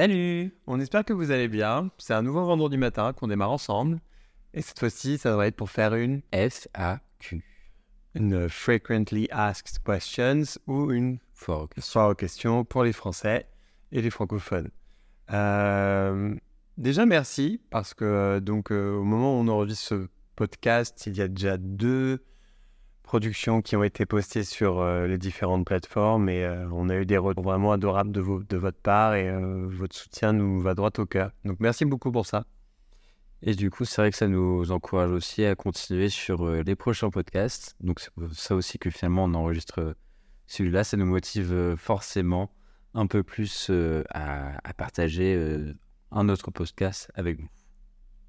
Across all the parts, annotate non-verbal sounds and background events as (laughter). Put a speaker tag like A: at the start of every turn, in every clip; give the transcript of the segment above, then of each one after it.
A: Salut On espère que vous allez bien. C'est un nouveau vendredi matin qu'on démarre ensemble. Et cette fois-ci, ça devrait être pour faire une
B: FAQ.
A: une Frequently Asked Questions ou une
B: Fort.
A: soirée aux questions pour les Français et les francophones. Euh, déjà, merci parce que euh, donc euh, au moment où on enregistre ce podcast, il y a déjà deux productions qui ont été postées sur euh, les différentes plateformes et euh, on a eu des retours vraiment adorables de, votre part et euh, votre soutien nous va droit au cœur. Donc merci beaucoup pour ça.
B: Et du coup, c'est vrai que ça nous encourage aussi à continuer sur les prochains podcasts. Donc, c'est ça aussi que finalement, on enregistre celui-là. Ça nous motive forcément un peu plus à, partager un autre podcast avec vous.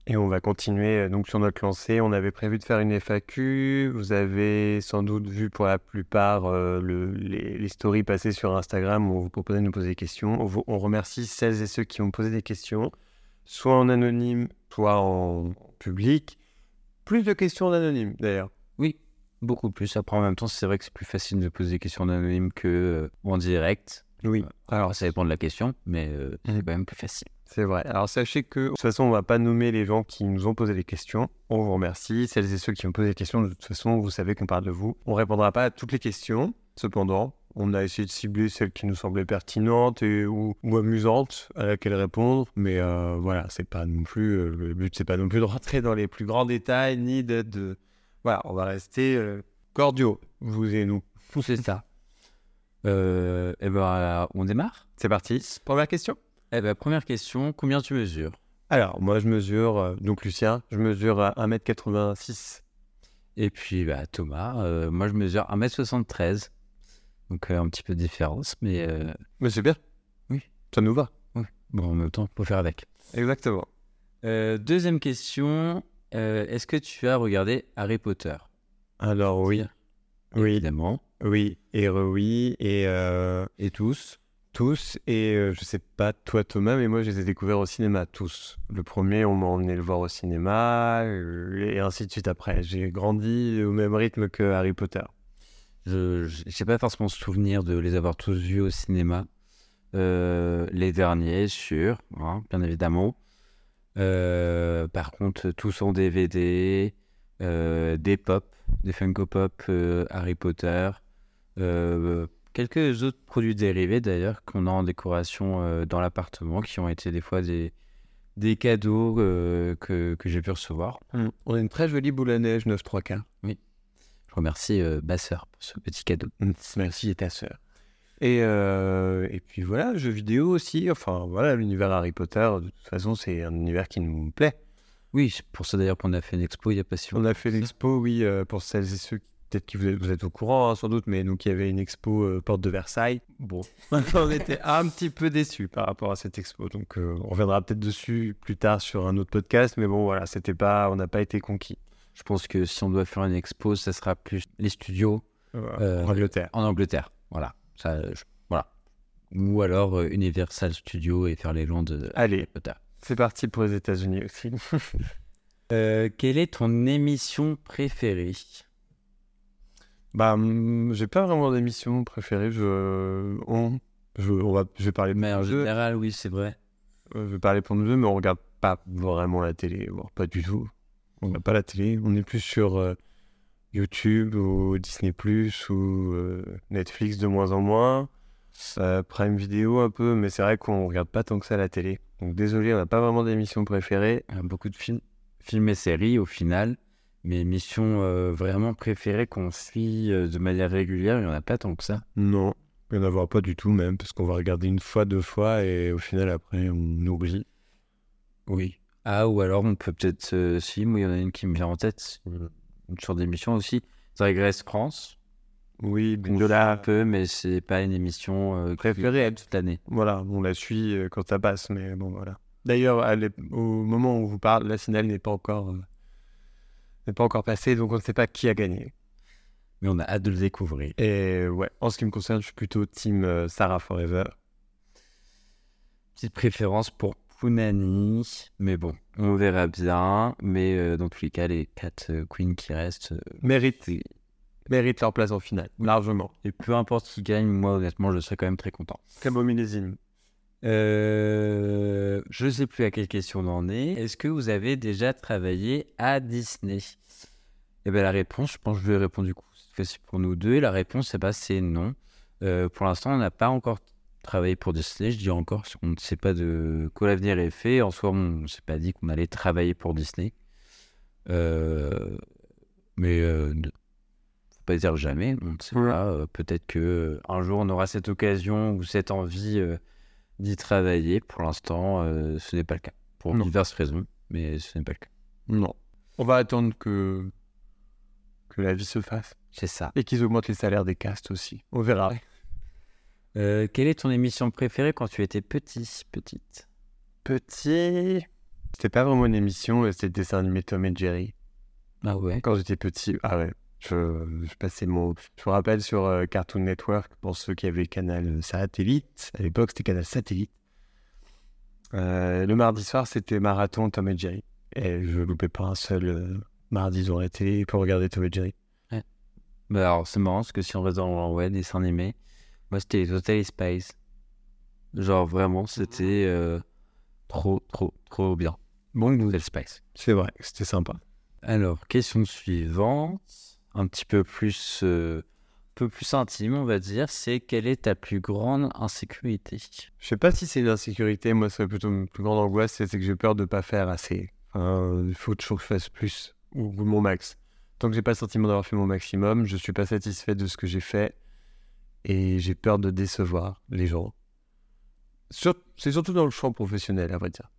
A: Et on va continuer euh, donc sur notre lancée. On avait prévu de faire une FAQ. Vous avez sans doute vu pour la plupart euh, le- les, les stories passées sur Instagram où on vous proposait de nous poser des questions. On, vous- on remercie celles et ceux qui ont posé des questions, soit en anonyme, soit en public. Plus de questions en anonyme d'ailleurs.
B: Oui, beaucoup plus. Après, en même temps, c'est vrai que c'est plus facile de poser des questions anonymes que euh, en direct.
A: Oui.
B: Alors, ça dépend de la question, mais euh, c'est quand même plus facile.
A: C'est vrai. Alors sachez que de toute façon, on va pas nommer les gens qui nous ont posé des questions. On vous remercie. Celles et ceux qui ont posé des questions, de toute façon, vous savez qu'on parle de vous. On répondra pas à toutes les questions. Cependant, on a essayé de cibler celles qui nous semblaient pertinentes et, ou, ou amusantes à laquelle répondre. Mais euh, voilà, c'est pas non plus euh, le but, c'est pas non plus de rentrer dans les plus grands détails ni d'être de. Voilà, on va rester euh, cordiaux, vous et nous.
B: C'est ça. Euh, et ben, on démarre
A: C'est parti. Première question.
B: Eh ben, première question, combien tu mesures?
A: Alors, moi, je mesure, euh, donc Lucien, je mesure à 1m86.
B: Et puis bah, Thomas, euh, moi je mesure 1m73. Donc euh, un petit peu de différence, mais euh,
A: Mais c'est bien.
B: Oui.
A: Ça nous va.
B: bon, en même temps, faut faire avec.
A: Exactement.
B: Euh, deuxième question, euh, est-ce que tu as regardé Harry Potter?
A: Alors oui, oui,
B: Évidemment.
A: oui, et oui, et euh,
B: Et tous?
A: Tous, et euh, je sais pas toi Thomas, mais moi je les ai découverts au cinéma tous. Le premier, on m'a emmené le voir au cinéma, euh, et ainsi de suite après. J'ai grandi au même rythme que Harry Potter.
B: Je n'ai pas forcément souvenir de les avoir tous vus au cinéma. Euh, les derniers, sûr, hein, bien évidemment. Euh, par contre, tous en DVD, des pop, des Funko Pop Harry Potter, quelques autres produits dérivés d'ailleurs qu'on a en décoration euh, dans l'appartement, qui ont été des fois des, des cadeaux euh, que, que j'ai pu recevoir.
A: On a une très jolie boule à neige 9 3 quarts.
B: Je remercie euh, ma sœur pour ce petit cadeau.
A: Merci et ta sœur. Et, euh, et puis voilà, jeux vidéo aussi. Enfin voilà, l'univers Harry Potter, de toute façon, c'est un univers qui nous plaît.
B: Oui, c'est pour ça d'ailleurs qu'on a fait une expo il n'y a pas si
A: On
B: longtemps.
A: a fait l'expo, oui, pour celles et ceux, peut-être que vous êtes, vous êtes au courant, hein, sans doute, mais nous qui avait une expo euh, porte de Versailles. Bon, (laughs) on était un petit peu déçus par rapport à cette expo, donc euh, on reviendra peut-être dessus plus tard sur un autre podcast, mais bon, voilà, c'était pas, on n'a pas été conquis.
B: Je pense que si on doit faire une expo, ça sera plus les studios Euh,
A: en Angleterre.
B: en Angleterre. Voilà. Ça, je- voilà. Ou alors Universal Studios et faire les gens de
A: Allez, c'est parti pour les États-Unis aussi. (laughs)
B: Quelle est ton émission préférée?
A: Bah, hum, j'ai pas vraiment d'émission préférée. Je, on, je, on va, je vais parler de
B: Mais en général, oui, c'est vrai.
A: Euh, Je vais parler pour nous deux, mais on regarde pas vraiment la télé, voire pas du tout. On regarde pas la télé, on est plus sur euh, YouTube ou Disney Plus ou euh, Netflix de moins en moins. Euh, Prime Vidéo un peu, mais c'est vrai qu'on regarde pas tant que ça la télé. Donc désolé, on n'a pas vraiment d'émission préférée.
B: Euh, beaucoup de films, films et séries au final. Mais émissions euh, vraiment préférées qu'on suit euh, de manière régulière, il n'y en a pas tant que ça.
A: Non, il n'y en avoir pas du tout même, parce qu'on va regarder une fois, deux fois, et au final après on oublie.
B: Oui. Ah, ou alors on peut peut-être. euh, si, moi, il y en a une qui me vient en tête. Une, une sorte d'émission aussi. Drag Race France.
A: Oui,
B: On joue un peu, mais c'est pas une émission euh,
A: Préférée.
B: toute l'année.
A: Voilà, on la suit euh, quand ça passe, mais bon, voilà. D'ailleurs, au moment où on vous parle, la finale n'est pas encore, euh, n'est pas encore passée, donc on ne sait pas qui a gagné.
B: Mais on a hâte de le découvrir.
A: Et ouais, en ce qui me concerne, je suis plutôt team euh, Sarah Forever.
B: Petite préférence pour Punani, mais bon, on verra bien. Mais euh, dans tous les cas, les quatre euh, queens qui restent, euh,
A: Mérite,
B: c'est-
A: mérite leur place en finale, largement.
B: et peu importe qui gagne, moi honnêtement, je serais quand même très content.
A: Très beau millésime.
B: Euh, je sais plus à quelle question on en est. Est-ce que vous avez déjà travaillé à Disney? Eh bien, la réponse, je pense que je vais répondre du coup cette fois-ci pour nous deux. Et la réponse, ben, c'est non. Euh, pour l'instant, on n'a pas encore travaillé pour Disney. Je dis encore parce qu'on ne sait pas de quoi l'avenir est fait. En soi, on ne s'est pas dit qu'on allait travailler pour Disney. Euh, mais euh, ne faut pas dire jamais. On ne sait
A: Ouais.
B: pas. Peut-être que un jour, on aura cette occasion ou cette envie d'y travailler. Pour l'instant, euh, ce n'est pas le cas. Pour
A: Non.
B: diverses raisons, mais ce n'est pas le cas.
A: Non. On va attendre que, que la vie se fasse.
B: C'est ça.
A: Et qu'ils augmentent les salaires des castes aussi. On verra.
B: Euh, quelle est ton émission préférée quand tu étais petit, petite?
A: Petit? C'était pas vraiment une émission, c'était le dessin animé Tom et Jerry.
B: Ah ouais?
A: Quand j'étais petit, ah ouais, je, je passais mon. Je me rappelle sur euh, Cartoon Network, pour ceux qui avaient Canal Satellite, à l'époque c'était Canal Satellite. Euh, le mardi soir, c'était marathon Tom et Jerry. Et je loupais pas un seul euh, mardi devant la télé pour regarder Tom et Jerry.
B: Bah alors, c'est marrant parce que si on reste dans le ouais, dessin animé, moi c'était Total Spice. Genre vraiment, c'était euh, trop, trop, trop bien.
A: Bon,
B: Total Spice.
A: c'est vrai, c'était sympa.
B: Alors, question suivante, un petit peu plus, euh, peu plus intime, on va dire, c'est quelle est ta plus grande insécurité?
A: Je sais pas si c'est une insécurité, moi, c'est plutôt une plus grande angoisse, c'est que j'ai peur de pas faire assez. Il faut toujours que je fasse plus, ou, mon max. Tant que j'ai pas le sentiment d'avoir fait mon maximum, je suis pas satisfait de ce que j'ai fait, et j'ai peur de décevoir les gens. C'est surtout dans le champ professionnel, à vrai dire.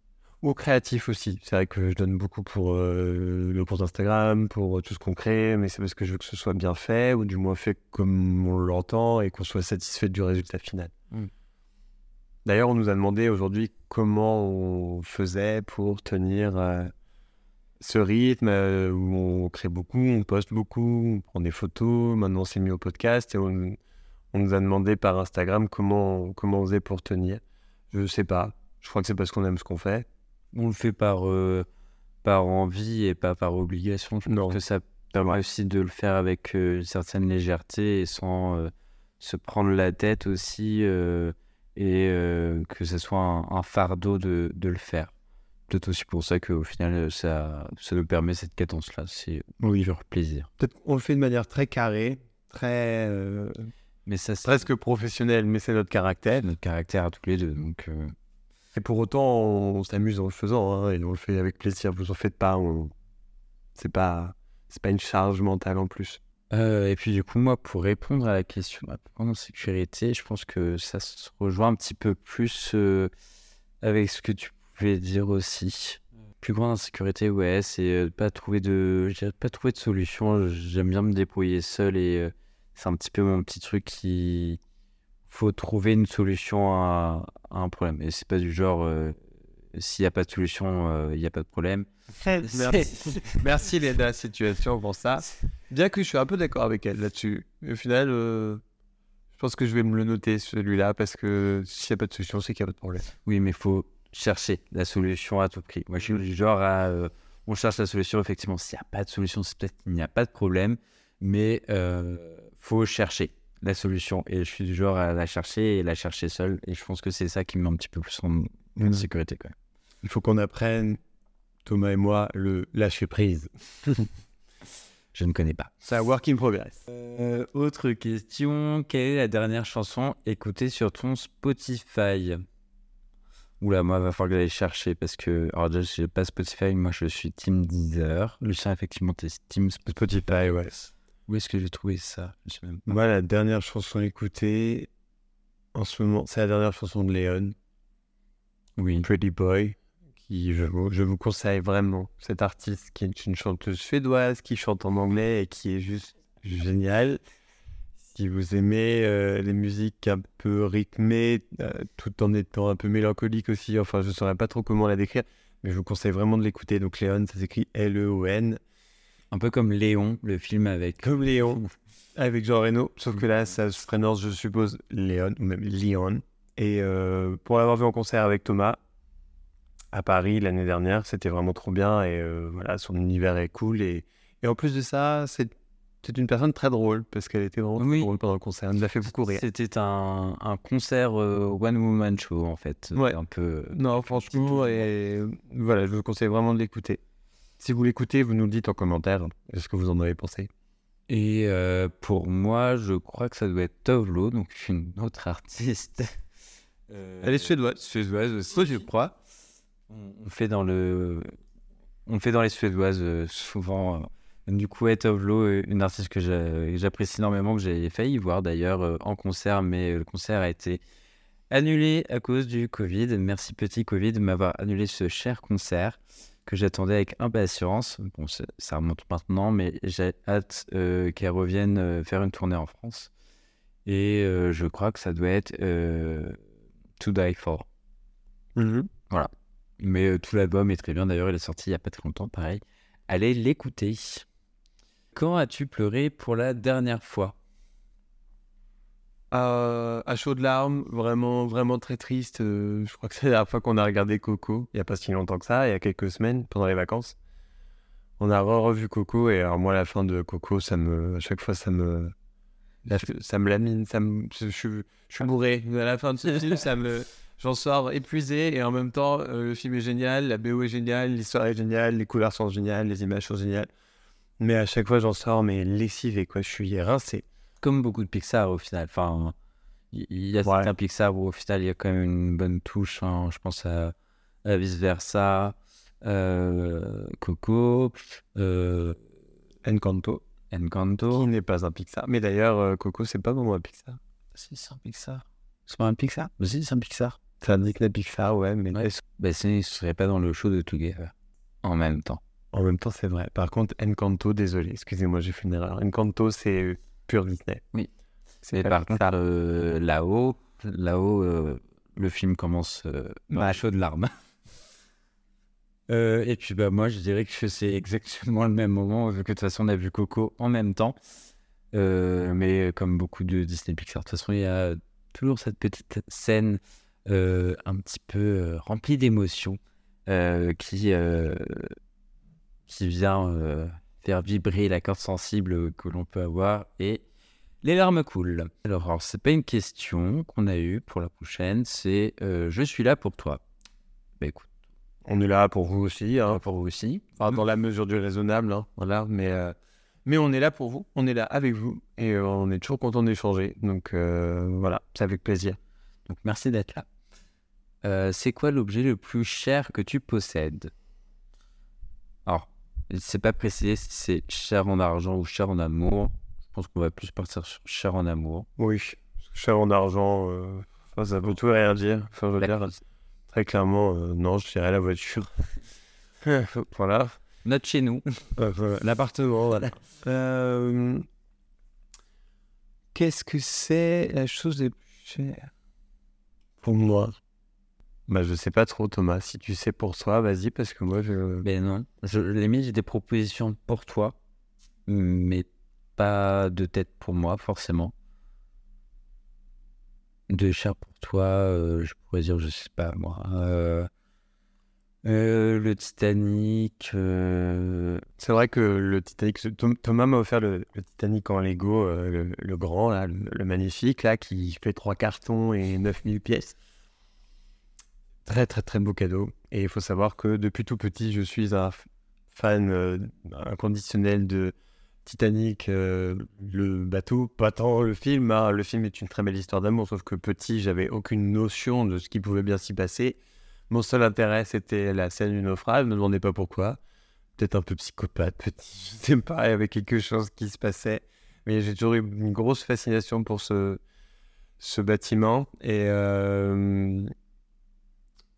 A: Ou créatif aussi. C'est vrai que je donne beaucoup pour euh, le compte Instagram, pour euh, tout ce qu'on crée, mais c'est parce que je veux que ce soit bien fait, ou du moins fait comme on l'entend, et qu'on soit satisfait du résultat final. D'ailleurs, on nous a demandé aujourd'hui comment on faisait pour tenir euh, ce rythme euh, où on crée beaucoup, on poste beaucoup, on prend des photos. Maintenant, on s'est mis au podcast et on, on nous a demandé par Instagram comment, comment on faisait pour tenir. Je sais pas. Je crois que c'est parce qu'on aime ce qu'on fait.
B: On le fait par, euh, par envie et pas par obligation. Je pense
A: Non.
B: que ça permet aussi de le faire avec euh, une certaine légèreté et sans euh, se prendre la tête aussi et que ce soit un, un fardeau de, de le faire. Peut-être aussi pour ça qu'au final, ça, ça nous permet cette cadence-là. C'est
A: Oui.
B: pur plaisir.
A: Peut-être qu'on le fait de manière très carrée, très
B: Mais ça, c'est
A: presque professionnelle, mais c'est notre caractère.
B: notre caractère à tous les deux. Donc,
A: Et pour autant, on, s'amuse en le faisant, hein, et on le fait avec plaisir. Vous en faites pas, on... c'est pas, c'est pas une charge mentale en plus.
B: Euh, et puis du coup, moi, pour répondre à la question de la sécurité, je pense que ça se rejoint un petit peu plus euh, avec ce que tu pouvais dire aussi. Plus grande insécurité, ouais, c'est euh, de pas trouver de, pas trouver de solution. J'aime bien me débrouiller seul et euh, c'est un petit peu mon petit truc qui faut trouver une solution à, à un problème. Et c'est pas du genre euh, s'il n'y a pas de solution, euh, il n'y a pas de problème. (laughs)
A: Merci, (laughs) merci Léna Situation pour ça. Bien que je suis un peu d'accord avec elle là-dessus. Au final, euh, je pense que je vais me le noter celui-là parce que s'il n'y a pas de solution, c'est qu'il n'y a pas de problème.
B: Oui, mais il faut chercher la solution à tout prix. Moi, je suis du genre à. euh, on cherche la solution, effectivement. S'il n'y a pas de solution, c'est peut-être qu'il n'y a pas de problème, mais euh, faut chercher la solution. Et je suis du genre à la chercher et la chercher seul. Et je pense que c'est ça qui me met un petit peu plus en, en sécurité, quand même.
A: Il faut qu'on apprenne, Thomas et moi, le lâcher prise. (laughs) (laughs)
B: Je ne connais pas.
A: C'est un work in progress.
B: Euh, autre question. Quelle est la dernière chanson écoutée sur ton Spotify? Oula, moi, il va falloir que j'aille chercher parce que. Alors, déjà, je n'ai pas Spotify, moi, je suis Team Deezer. Lucien, effectivement, t'es Team Spotify.
A: Spotify, ouais.
B: Où est-ce que j'ai trouvé ça? Je sais même pas.
A: Moi, la dernière chanson écoutée en ce moment, c'est la dernière chanson de Léon,
B: Oui.
A: Pretty Boy, qui je vous, je vous conseille vraiment. Cette artiste qui est une chanteuse suédoise qui chante en anglais et qui est juste géniale. Si vous aimez euh, les musiques un peu rythmées, euh, tout en étant un peu mélancolique aussi, enfin, je ne saurais pas trop comment la décrire, mais je vous conseille vraiment de l'écouter. Donc, Léon, ça s'écrit L-E-O-N.
B: Un peu comme Léon, le film avec.
A: Comme Léon, avec Jean Reno, sauf que là, ça se prononce, je suppose, Léon, ou même Léon. Et euh, pour l'avoir vu en concert avec Thomas, à Paris l'année dernière, c'était vraiment trop bien. Et euh, voilà, son univers est cool. Et, et en plus de ça, c'est c'est une personne très drôle parce qu'elle était vraiment très
B: Oui.
A: drôle pendant le concert. Elle nous a fait beaucoup rire.
B: C'était un, un concert euh, one woman show en fait.
A: Ouais.
B: Un peu.
A: Non, franchement, et voilà, je vous conseille vraiment de l'écouter. Si vous l'écoutez, vous nous le dites en commentaire ce que vous en avez pensé.
B: Et euh, pour moi, je crois que ça doit être Tovlo, donc une autre artiste. (laughs) Euh,
A: Elle est suédoise.
B: Suédoise aussi, je crois. On fait dans le, on fait dans les suédoises euh, souvent. Du coup, ouais, Tovlo, une artiste que j'a- que j'apprécie énormément, que j'ai failli voir d'ailleurs en concert, mais le concert a été annulé à cause du Covid. Merci petit Covid de m'avoir annulé ce cher concert que j'attendais avec impatience. Bon, ça remonte maintenant, mais j'ai hâte euh, qu'elle revienne euh, faire une tournée en France. Et euh, je crois que ça doit être To Die For. Mais euh, tout l'album est très bien. D'ailleurs, il est sorti il n'y a pas très longtemps, pareil. Allez l'écouter. Quand as-tu pleuré pour la dernière fois?
A: Euh, à chaud de larmes, vraiment, vraiment très triste. Euh, je crois que c'est la dernière fois qu'on a regardé Coco, il n'y a pas si longtemps que ça, il y a quelques semaines, pendant les vacances. On a re-revu Coco, et alors moi, à la fin de Coco, ça me, à chaque fois, ça me, là, ça me lamine, ça me, je, je, je suis bourré. À la fin de ce (laughs) film, ça me, j'en sors épuisé, et en même temps, euh, le film est génial, la BO est géniale, l'histoire est géniale, les couleurs sont géniales, les images sont géniales. Mais à chaque fois, j'en sors, mais lessivé, quoi. Je suis rincé.
B: Comme beaucoup de Pixar au final. Enfin, il il y a
A: Ouais.
B: certains Pixar où au final il y a quand même une bonne touche. hein. Je pense à, à Vice Versa, euh, Coco, euh,
A: Encanto.
B: Encanto.
A: Qui n'est pas un Pixar. Mais d'ailleurs, euh, Coco, c'est pas vraiment un Pixar.
B: Si, c'est un Pixar. C'est pas un Pixar? Si, c'est un Pixar.
A: C'est un Disney Pixar, ouais, mais
B: Ouais. Ben, ce ne serait pas dans le show de Together. En même temps.
A: en même temps, c'est vrai. Par contre, Encanto, désolé, excusez-moi, j'ai fait une erreur. Encanto, c'est pur Disney.
B: Oui.
A: C'est
B: par contre, euh, là-haut, là-haut, euh, le film commence euh, chaud de larmes. (laughs) Euh, et puis bah moi, je dirais que c'est exactement le même moment, vu que de toute façon, on a vu Coco en même temps. Mais comme beaucoup de Disney Pixar, de toute façon, il y a toujours cette petite scène un petit peu remplie d'émotions qui, qui vient faire vibrer la corde sensible que l'on peut avoir et les larmes coulent. Alors, alors c'est pas une question qu'on a eue pour la prochaine, c'est euh, je suis là pour toi. Bah écoute,
A: On est là pour vous aussi, hein.
B: pour vous aussi.
A: Enfin, dans la mesure du raisonnable, hein, voilà. Mais, euh, mais on est là pour vous, on est là avec vous, et euh, on est toujours content d'échanger. Donc voilà, c'est avec plaisir.
B: Donc merci d'être là. C'est quoi l'objet le plus cher que tu possèdes? Alors, c'est pas précisé si c'est cher en argent ou cher en amour. Je pense qu'on va plus partir sur cher en amour.
A: Oui, cher en argent, euh, enfin, ça peut tout et rien dire. Enfin, je veux dire, très clairement, euh, non, je dirais la voiture. (laughs) voilà.
B: Note chez nous.
A: Euh, L'appartement, voilà. Euh, Qu'est-ce que c'est la chose la plus chère? Pour moi Bah, je sais pas trop, Thomas. Si tu sais pour toi, vas-y, parce que moi, je.
B: Mais non, je l'ai mis, j'ai des propositions pour toi, mais pas de tête pour moi, forcément. De cher pour toi, euh, je pourrais dire, je sais pas moi. euh, euh, le Titanic.
A: C'est vrai que le Titanic, Thomas m'a offert le, le Titanic en Lego, le, le grand, là, le, le magnifique, là, qui fait trois cartons et 9000 pièces. Très, très, très beau cadeau. Et il faut savoir que depuis tout petit, je suis un fan euh, inconditionnel de Titanic, euh, le bateau, pas tant le film. hein. Le film est une très belle histoire d'amour, sauf que petit, j'avais aucune notion de ce qui pouvait bien s'y passer. Mon seul intérêt, c'était la scène du naufrage. Ne me demandez pas pourquoi peut-être un peu psychopathe, petit, (laughs) je sais pas, il y avait quelque chose qui se passait. Mais j'ai toujours eu une grosse fascination pour ce, ce bâtiment. Et, euh,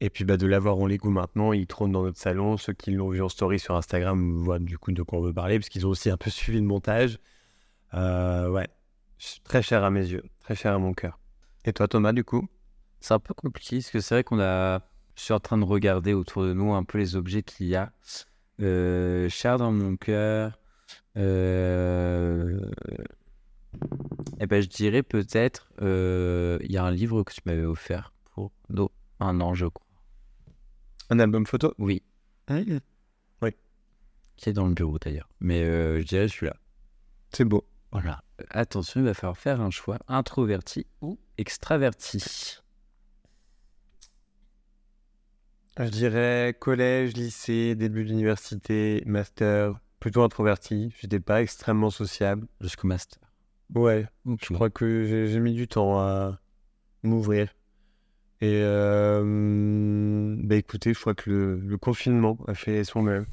A: et puis bah, de l'avoir en Lego maintenant, il trône dans notre salon. Ceux qui l'ont vu en story sur Instagram voient du coup de quoi on veut parler, parce qu'ils ont aussi un peu suivi le montage. Euh, ouais, Très cher à mes yeux, très cher à mon cœur. Et toi, Thomas, du coup?
B: C'est un peu compliqué parce que c'est vrai qu'on a. Je suis en train de regarder autour de nous un peu les objets qu'il y a. Euh, cher dans mon cœur. Euh... Eh ben, je dirais peut-être. euh, Il y a un livre que tu m'avais offert pour un an, je crois.
A: Un album photo?
B: Oui, qui est dans le bureau d'ailleurs. Mais euh, je dirais celui-là.
A: C'est beau.
B: Voilà. Attention, il va falloir faire un choix introverti ou extraverti?
A: Je dirais collège, lycée, début d'université, master, plutôt introverti. J'étais pas extrêmement sociable.
B: Jusqu'au master.
A: Ouais, je crois que j'ai mis du temps à m'ouvrir. Et euh, bah écoutez, je crois que le, confinement a fait son œuvre.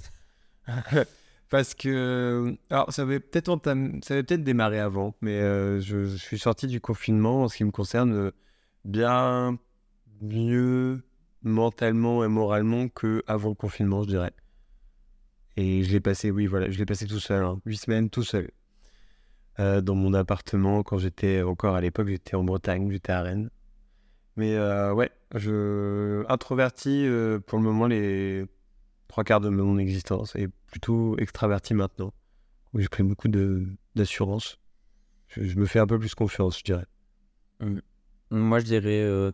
A: (laughs) Parce que, alors ça avait peut-être démarré avant, mais euh, je, suis sorti du confinement en ce qui me concerne euh, bien mieux mentalement et moralement que avant le confinement, je dirais. Et je l'ai passé, oui, voilà, je l'ai passé tout seul, hein, huit semaines tout seul dans mon appartement quand j'étais encore à l'époque, j'étais en Bretagne, j'étais à Rennes. Mais euh, ouais, je introverti euh, pour le moment les trois quarts de mon existence et plutôt extraverti maintenant. Où j'ai pris beaucoup d'assurance. Je, me fais un peu plus confiance, je dirais.
B: Moi, je dirais euh,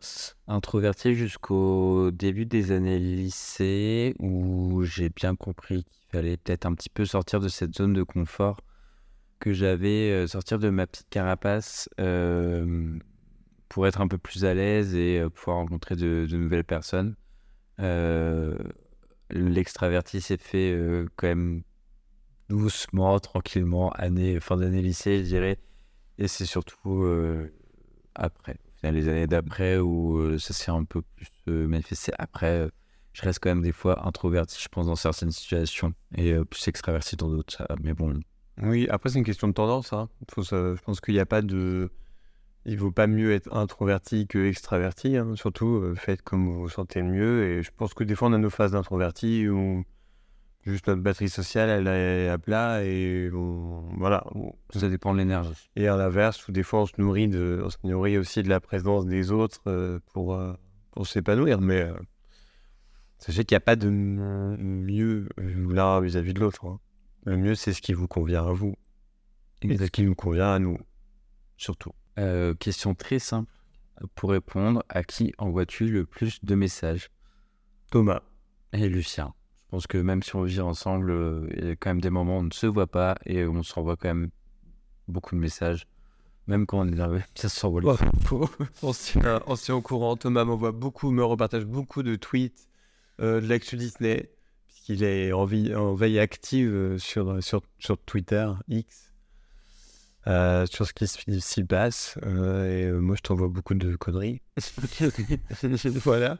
B: introverti jusqu'au début des années lycée où j'ai bien compris qu'il fallait peut-être un petit peu sortir de cette zone de confort que j'avais, euh, sortir de ma petite carapace euh, pour être un peu plus à l'aise et euh, pouvoir rencontrer de, nouvelles personnes. Euh, L'extraverti s'est fait euh, quand même doucement, tranquillement, année, fin d'année lycée, je dirais. Et c'est surtout après, les années d'après où ça s'est un peu plus manifesté. Après, je reste quand même des fois introverti, je pense, dans certaines situations et plus extraverti dans d'autres. Mais bon,
A: Oui, après c'est une question de tendance. Hein. Faut ça- je pense qu'il n'y a pas de. Il vaut pas mieux être introverti que extraverti. hein. Surtout, euh, faites comme vous vous sentez le mieux. Et je pense que des fois on a nos phases d'introverti où juste notre batterie sociale elle est à plat et on- voilà.
B: ça dépend de l'énergie.
A: Et à l'inverse, où des fois on se nourrit de, on se nourrit aussi de la présence des autres euh, pour, euh, pour s'épanouir. Mais euh, sachez qu'il n'y a pas de mieux l'un vis-à-vis de l'autre. hein. Le mieux, c'est ce qui vous convient à vous. Et ce qui nous convient à nous, surtout.
B: Euh, question très simple pour répondre à qui envoies-tu le plus de messages?
A: Thomas.
B: Et Lucien. Je pense que même si on vit ensemble, euh, il y a quand même des moments où on ne se voit pas et on s'envoie quand même beaucoup de messages. Même quand on est énervé, (laughs) ça s'envoie
A: Ouais. (laughs) on tient, tient au courant. Thomas m'envoie beaucoup, me repartage beaucoup de tweets euh, de l'actu Disney, puisqu'il est en, vie- en veille active sur, sur, sur Twitter, X, euh, sur ce qui s'y passe. euh, et euh, moi, je t'envoie beaucoup de conneries. (laughs) voilà.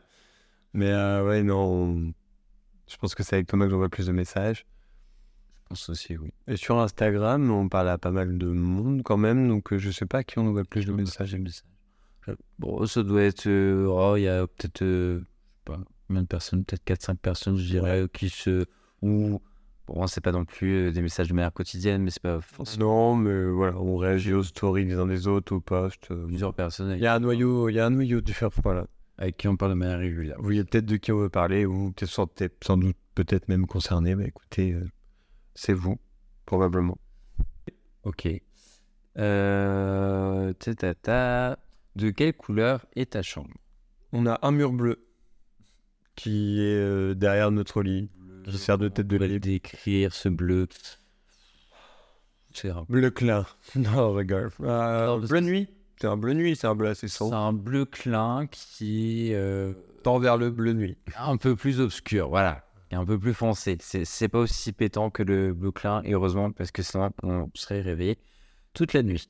A: Mais ouais, non. on- Je pense que c'est avec Thomas que j'envoie plus de messages.
B: Je pense aussi, oui.
A: Et sur Instagram, on parle à pas mal de monde quand même, donc je sais pas à qui on envoie plus de messages.
B: Bon, ça doit être. oh, il y a peut-être. je sais pas, combien de personnes Peut-être 4-5 personnes, je dirais, qui se. Ou. Bon, c'est pas non plus euh, des messages de manière quotidienne, mais c'est pas forcément
A: Non, mais voilà, on réagit aux stories des uns des autres, aux posts. euh,
B: plusieurs personnes
A: Il y a un noyau, il y a un noyau différent. Voilà.
B: avec qui on parle de manière régulière.
A: Vous voyez peut-être de qui on veut parler, ou peut-être sans, sans doute peut-être même concerné. Mais écoutez, euh, c'est vous, probablement.
B: Ok. Euh. ta, ta, ta. De quelle couleur est ta chambre?
A: On a un mur bleu qui est derrière notre lit, qui sert de tête de lit.
B: décrire ce bleu. C'est un,
A: Bleu clin. (laughs) Non, regarde. Euh, bleu nuit. C'est un bleu nuit, c'est un bleu assez
B: c'est
A: sombre.
B: un bleu clin qui euh,
A: Tend vers le bleu nuit.
B: un peu plus obscur, voilà. Et un peu plus foncé. C'est c'est pas aussi pétant que le bleu clin, et heureusement, parce que sinon on serait réveillé toute la nuit.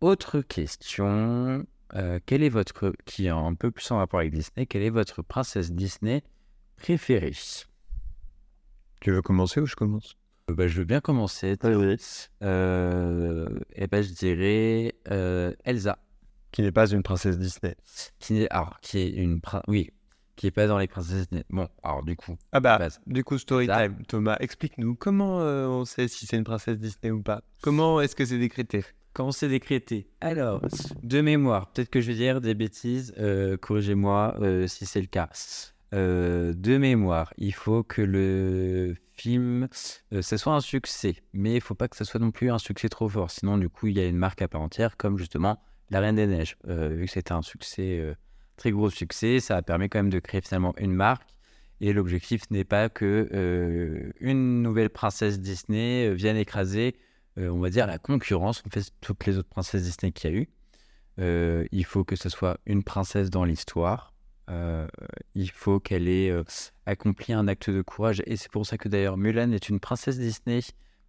B: Autre question. euh, quelle est votre. qui est un peu plus en rapport avec Disney, quelle est votre princesse Disney préférée?
A: Tu veux commencer ou je commence?
B: Bah, Je veux bien commencer. Euh, et ben, je dirais euh, Elsa.
A: Qui n'est pas une princesse Disney.
B: Qui n'est, alors, qui est une. Oui, qui est pas dans les princesses Disney. Bon, alors du coup.
A: Ah bah,
B: base.
A: du coup, story
B: Ça.
A: time. Thomas, explique-nous comment euh, on sait si c'est une princesse Disney ou pas? Comment est-ce que c'est décrété?
B: Comment c'est décrété? Alors, de mémoire, peut-être que je vais dire des bêtises, euh, corrigez-moi euh, si c'est le cas. Euh, de mémoire, il faut que le film, euh, ça soit un succès, mais il faut pas que ça soit non plus un succès trop fort, sinon du coup il y a une marque à part entière, comme justement La Reine des Neiges. Euh, vu que c'était un succès, très gros succès, ça a permis quand même de créer finalement une marque. Et l'objectif n'est pas que une nouvelle princesse Disney vienne écraser, on va dire, la concurrence, en fait, toutes les autres princesses Disney qu'il y a eu. Il faut que ce soit une princesse dans l'histoire. Euh, il faut qu'elle ait euh, accompli un acte de courage. Et c'est pour ça que d'ailleurs Mulan est une princesse Disney,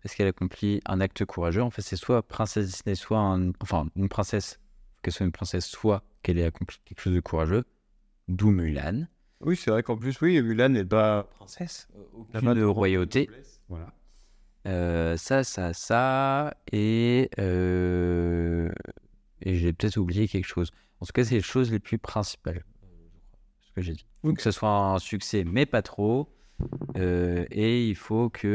B: parce qu'elle accomplit un acte courageux. En fait, c'est soit princesse Disney, soit un- enfin une princesse, qu'elle soit une princesse, soit qu'elle ait accompli quelque chose de courageux. D'où Mulan.
A: Oui, c'est vrai qu'en plus, oui, Mulan n'est pas princesse.
B: Aucune de royauté. Voilà. Euh, ça, ça, ça. Et, euh, et j'ai peut-être oublié quelque chose. En tout cas, c'est les choses les plus principales. Ce que j'ai dit. Il faut que ce soit un succès, mais pas trop. Euh, et il faut qu'il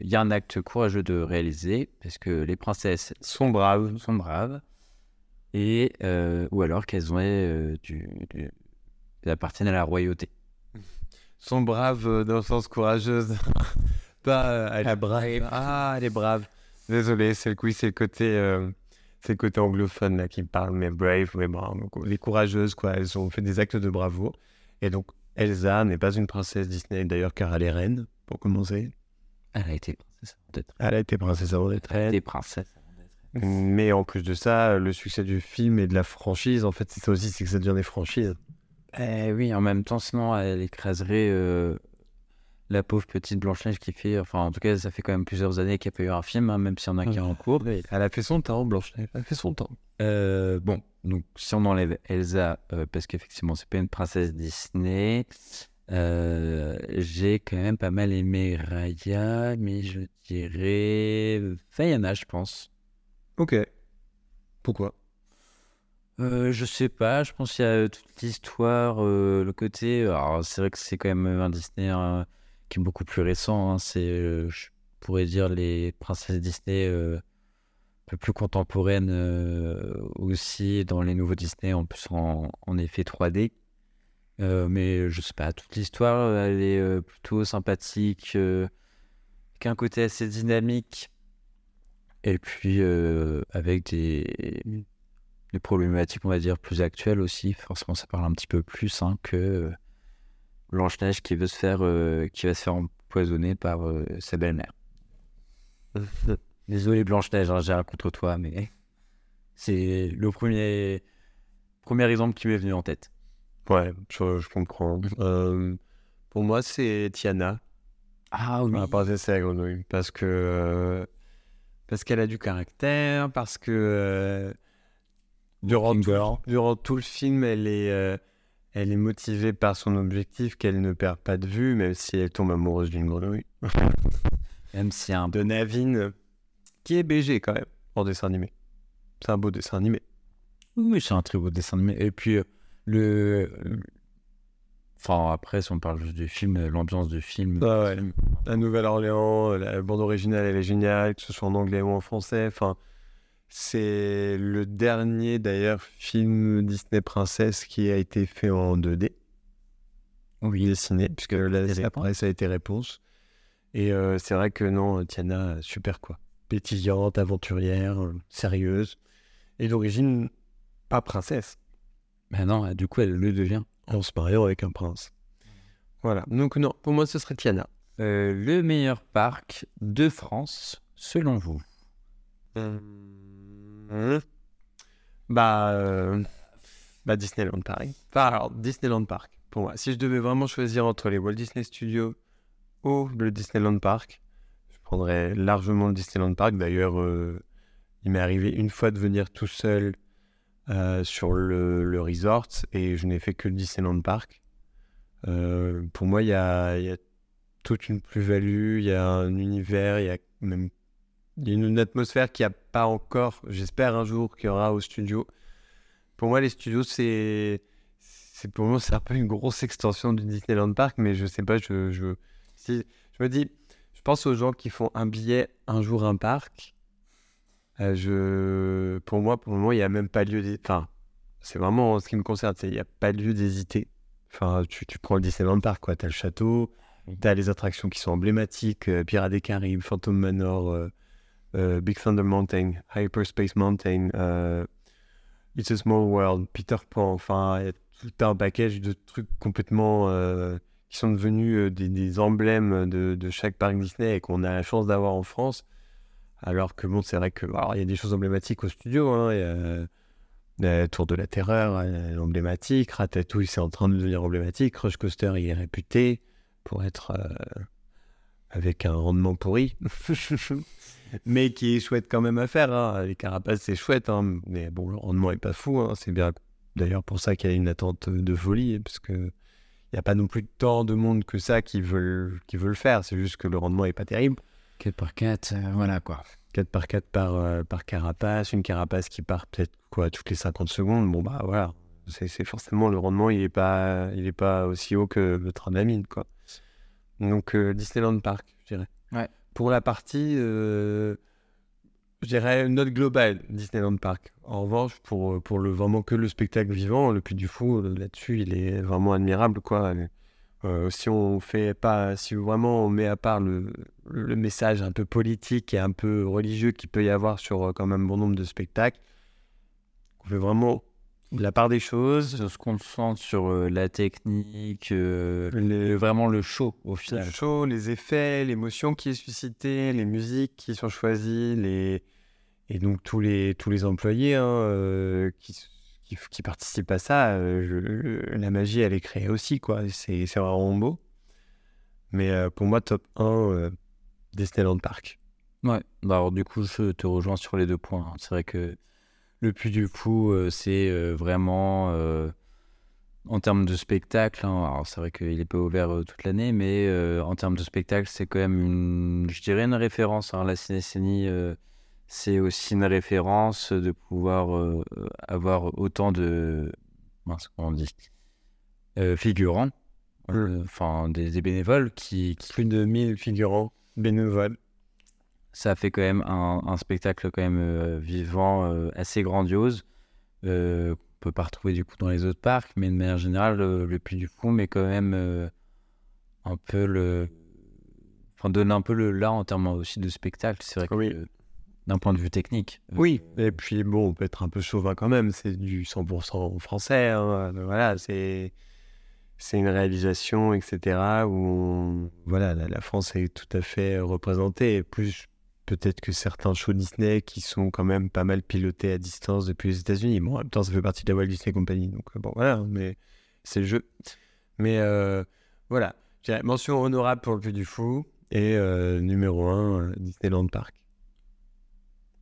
B: y ait un acte courageux de réaliser, parce que les princesses
A: Sont braves.
B: sont braves. Et, euh, ou alors qu'elles ont euh, du, du- elles appartiennent à la royauté. (laughs)
A: Sont braves euh, dans le sens courageuse. (laughs) pas euh, elle est brave.
B: Ah, elle est brave.
A: Désolé, c'est le c'est le côté, euh, c'est le côté anglophone là qui me parle, mais brave, mais bon, donc, les courageuses quoi, elles ont fait des actes de bravoure. Et donc Elsa n'est pas une princesse Disney d'ailleurs car elle est reine pour commencer.
B: Elle a été princesse avant d'être
A: Elle a été princesse avant d'être reine.
B: Des princesses.
A: Mais en plus de ça, le succès du film et de la franchise, en fait, c'est ça aussi, c'est que ça devient des franchises.
B: Eh oui, en même temps, sinon, elle écraserait euh, la pauvre petite Blanche-Neige qui fait. Enfin, en tout cas, ça fait quand même plusieurs années qu'il n'y a pas eu un film, hein, même s'il y en a qui est en cours.
A: Elle a fait son temps, Blanche-Neige. Elle a fait son temps.
B: Euh, bon, donc si on enlève Elsa, euh, parce qu'effectivement, c'est pas une princesse Disney, euh, j'ai quand même pas mal aimé Raya, mais je dirais Vaiana, je pense.
A: Ok. Pourquoi?
B: Euh, je sais pas, je pense qu'il y a toute l'histoire, euh, le côté. Alors, c'est vrai que c'est quand même un Disney hein, qui est beaucoup plus récent. hein, c'est, euh, je pourrais dire, les princesses Disney euh, un peu plus contemporaines euh, aussi dans les nouveaux Disney, en plus en, effet 3D. Euh, mais je sais pas, toute l'histoire, elle est plutôt sympathique, avec un côté assez dynamique. Et puis, avec des, des problématiques, on va dire, plus actuelles aussi. Forcément, ça parle un petit peu plus hein, que Blanche-Neige qui veut se faire, euh, qui va se faire empoisonner par euh, sa belle-mère. (laughs) Désolé Blanche-Neige, hein, j'ai rien contre toi, mais (laughs) c'est le premier, premier exemple qui m'est venu en tête.
A: Ouais, je, je comprends. Euh, pour moi, c'est Tiana,
B: Ah oui.
A: et la grenouille, parce que parce qu'elle a du caractère, parce que durant, tout, durant tout le film, elle est elle est motivée par son objectif qu'elle ne perd pas de vue, même si elle tombe amoureuse d'une grenouille. (laughs)
B: Même si un
A: De Navine, qui est BG quand même en dessin animé. C'est un beau dessin animé.
B: Oui, c'est un très beau dessin animé. Et puis, euh, le. Enfin, après, si on parle juste du film, l'ambiance du film.
A: Ah ouais. La Nouvelle-Orléans, la bande originale, elle est géniale, que ce soit en anglais ou en français. Enfin, c'est le dernier, d'ailleurs, film Disney Princesse qui a été fait en 2D,
B: Oui,
A: dessiné, puisque là, ça a été réponse. Et euh, c'est vrai que non, Tiana, super quoi. Pétillante, aventurière, euh, sérieuse. Et d'origine, pas princesse,
B: Mais non, du coup, elle le devient.
A: en se mariant avec un prince. Voilà. Donc, non, pour moi, ce serait Tiana.
B: Euh, le meilleur parc de France, selon vous?
A: Mmh. Bah, euh, bah Disneyland Paris. Enfin, alors, Disneyland Park, pour moi. Si je devais vraiment choisir entre les Walt Disney Studios ou le Disneyland Park, je prendrais largement le Disneyland Park. D'ailleurs, euh, il m'est arrivé une fois de venir tout seul euh, sur le, le resort et je n'ai fait que le Disneyland Park. Euh, pour moi, il y a, y a toute une plus-value, il y a un univers, il y a même il y a une atmosphère qu'il n'y a pas encore, j'espère un jour qu'il y aura au studio. Pour moi, les studios, c'est. pour moi, c'est un peu une grosse extension du Disneyland Park, mais je sais pas, je. Je, si, je me dis, je pense aux gens qui font un billet un jour un parc. Euh, je... Pour moi, pour le moment, il n'y a même pas lieu d'hésiter. Enfin, c'est vraiment ce qui me concerne, il n'y a pas lieu d'hésiter. Enfin, tu, tu prends le Disneyland Park, quoi. Tu as le château, tu as les attractions qui sont emblématiques, euh, Pirates des Caraïbes, Phantom Manor, euh, Big Thunder Mountain, Hyperspace Mountain, euh, It's a Small World, Peter Pan. Enfin, il y a tout un package de trucs complètement euh, qui sont devenus euh, des, emblèmes de, chaque parc Disney et qu'on a la chance d'avoir en France. Alors que bon, c'est vrai que il y a des choses emblématiques au studio. Hein, y a, la Tour de la Terreur, est emblématique. Ratatouille, c'est en train de devenir emblématique. Rush Coaster, il est réputé pour être euh, avec un rendement pourri. (laughs) mais qui est chouette quand même à faire. Hein. Les carapaces, c'est chouette. hein. Mais bon, le rendement est pas fou. hein. C'est bien d'ailleurs pour ça qu'il y a une attente de folie. Parce que il n'y a pas non plus tant de monde que ça qui veut, qui veut le faire. C'est juste que le rendement est pas terrible.
B: 4 par 4, voilà quoi.
A: 4 par 4 par, euh, par carapace, une carapace qui part peut-être quoi toutes les 50 secondes. Bon bah voilà, c'est c'est forcément le rendement, il est pas il est pas aussi haut que le train de la mine quoi. Donc euh, Disneyland Park, je dirais.
B: Ouais.
A: Pour la partie euh, je dirais note globale Disneyland Park. En revanche, pour, pour le vraiment que le spectacle vivant, le Puy du Fou là-dessus, il est vraiment admirable quoi. Euh, si on fait pas, si vraiment on met à part le, le message un peu politique et un peu religieux qu'il peut y avoir sur euh, quand même bon nombre de spectacles, on fait vraiment la part des choses,
B: On se concentre sur euh, la technique, euh,
A: les,
B: vraiment le show au
A: le
B: final.
A: show, les effets, l'émotion qui est suscitée, les musiques qui sont choisies, les et donc tous les tous les employés hein, euh, qui, qui qui participent à ça, euh, je- la magie elle est créée aussi quoi. C'est c'est vraiment beau. Mais pour moi top 1 euh, Disneyland Park.
B: Ouais, bah alors du coup, je te rejoins sur les deux points. hein. C'est vrai que le Puy du Fou, euh, c'est euh, vraiment euh, en termes de spectacle. hein, alors c'est vrai qu'il n'est pas ouvert toute l'année, mais en termes de spectacle, c'est quand même une, je dirais une référence. hein. La Cinécénie, c'est aussi une référence de pouvoir avoir autant de, mince, comment on dit, figurants, euh, enfin des, des bénévoles qui, qui
A: Plus de 1000 figurants bénévoles.
B: Ça fait quand même un, un spectacle quand même euh, vivant euh, assez grandiose euh, qu'on peut pas retrouver du coup dans les autres parcs mais de manière générale euh, le Puy du Fou mais quand même un peu le enfin donne un peu le là en termes aussi de spectacle c'est vrai que
A: Oui.
B: euh, d'un point de vue technique euh,
A: Oui, et puis bon, on peut être un peu chauvin quand même, c'est du 100% français, hein, voilà, c'est c'est une réalisation, etc., où on- voilà, la, la France est tout à fait représentée, plus peut-être que certains shows Disney qui sont quand même pas mal pilotés à distance depuis les États-Unis. Bon, en même temps, ça fait partie de la Walt Disney Company, donc euh, bon, voilà, mais c'est le jeu. Mais euh, voilà, mention honorable pour le Puy du Fou, et euh, numéro 1, Disneyland Park.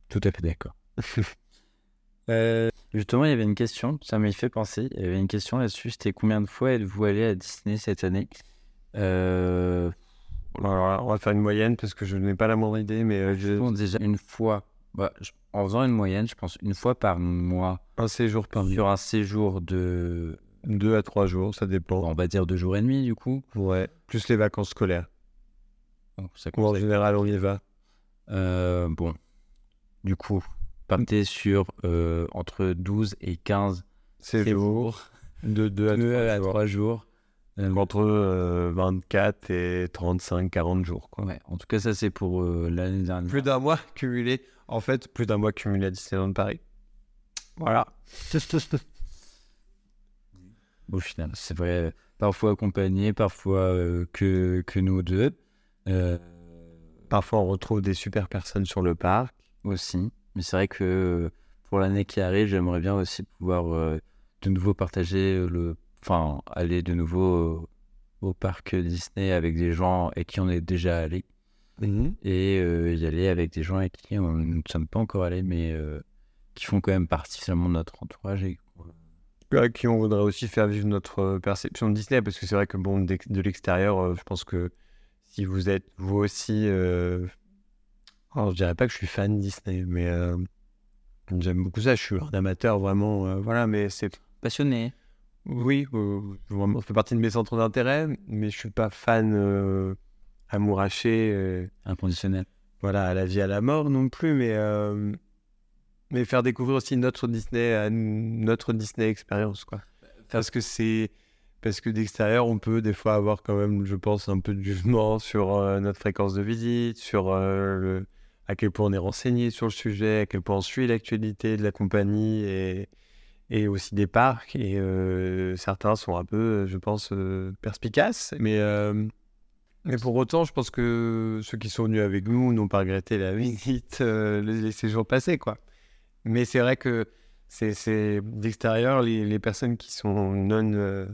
B: tout à fait d'accord (laughs) justement il y avait une question ça m'y fait penser il y avait une question là-dessus c'était combien de fois êtes-vous allé à Disney cette année?
A: Alors on va faire une moyenne parce que je n'ai pas la moindre idée, mais euh, je-
B: Bon, déjà une fois, bah, je- en faisant une moyenne, je pense une fois par mois
A: un séjour par
B: sur un séjour de,
A: deux à trois jours, ça dépend.
B: on va dire deux jours et demi du coup.
A: Ouais. Plus les vacances scolaires.
B: Ça
A: Ou en général, on y va.
B: Euh, bon, du coup, partez sur euh, entre 12 et 15
A: Séjour. De deux à
B: deux
A: trois
B: à
A: jours.
B: Euh,
A: entre euh, 24 et 35, 40 jours. Quoi.
B: ouais, en tout cas, ça c'est pour euh, l'année dernière.
A: Plus d'un mois cumulé. En fait, plus d'un mois cumulé à Disneyland Paris. Voilà. (laughs)
B: Au final, c'est vrai, parfois accompagné, parfois euh, que, que nous deux. Euh,
A: Parfois, on retrouve des super personnes sur le parc.
B: aussi. Mais c'est vrai que euh, pour l'année qui arrive, j'aimerais bien aussi pouvoir euh, de nouveau partager euh, le. Enfin, aller de nouveau euh, au parc Disney avec des gens et qui on est déjà allé. Et euh, y aller avec des gens avec qui on ne sommes pas encore allés, mais euh, qui font quand même partie finalement de notre entourage. Et...
A: à qui on voudrait aussi faire vivre notre euh, perception de Disney, parce que c'est vrai que bon, de l'extérieur, euh, je pense que si vous êtes vous aussi, euh... alors je dirais pas que je suis fan Disney, mais euh, j'aime beaucoup ça. Je suis un amateur vraiment, euh, voilà, mais c'est
B: Passionné.
A: Oui, euh, ça fait partie de mes centres d'intérêt, mais je suis pas fan euh, amouraché, euh,
B: Inconditionnel.
A: voilà, à la vie à la mort non plus, mais euh, mais faire découvrir aussi notre Disney, à notre Disney expérience, quoi. Parce que c'est parce que d'extérieur, on peut des fois avoir quand même, je pense, un peu de jugement sur euh, notre fréquence de visite, sur euh, le- à quel point on est renseigné sur le sujet, à quel point on suit l'actualité de la compagnie et, et aussi des parcs. Et euh, certains sont un peu, je pense, euh, perspicaces. Mais, euh, mais pour autant, je pense que ceux qui sont venus avec nous n'ont pas regretté la (laughs) visite, les, séjours passés, quoi. Mais c'est vrai que c'est d'extérieur, les, personnes qui sont non,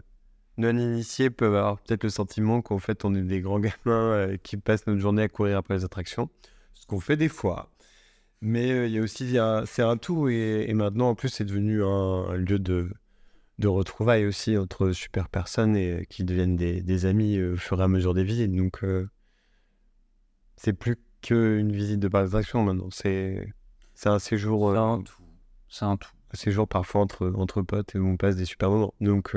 A: non initiées peuvent avoir peut-être le sentiment qu'en fait, on est des grands (laughs) gamins qui passent notre journée à courir après les attractions. Ce qu'on fait des fois. Mais euh, il y a aussi, c'est un tout. Et, et maintenant, en plus, c'est devenu un, un lieu de, de retrouvailles aussi entre super personnes et euh, qui deviennent des, des amis euh, au fur et à mesure des visites. Donc, euh, c'est plus qu'une visite de parc d'attraction maintenant. C'est un séjour.
B: C'est un tout. C'est un tout.
A: un séjour parfois entre, entre potes et où on passe des super moments. Donc.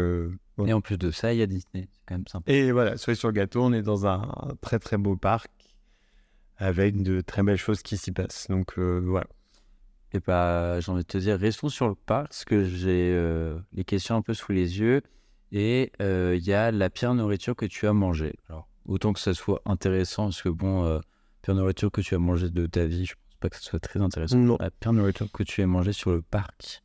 B: Et en plus de ça, il y a Disney. C'est quand même sympa.
A: Et voilà, cerise sur le gâteau, on est dans un, un très très beau parc avec de très belles choses qui s'y passent. Donc euh, voilà.
B: Et bah, j'ai envie de te dire, restons sur le parc, parce que j'ai euh, les questions un peu sous les yeux. Et euh, il y a la pire nourriture que tu as mangée. Alors, autant que ça soit intéressant, parce que bon, euh, pire nourriture que tu as mangée de ta vie, je pense pas que ce soit très intéressant.
A: Non.
B: La pire nourriture que tu aies mangée sur le parc.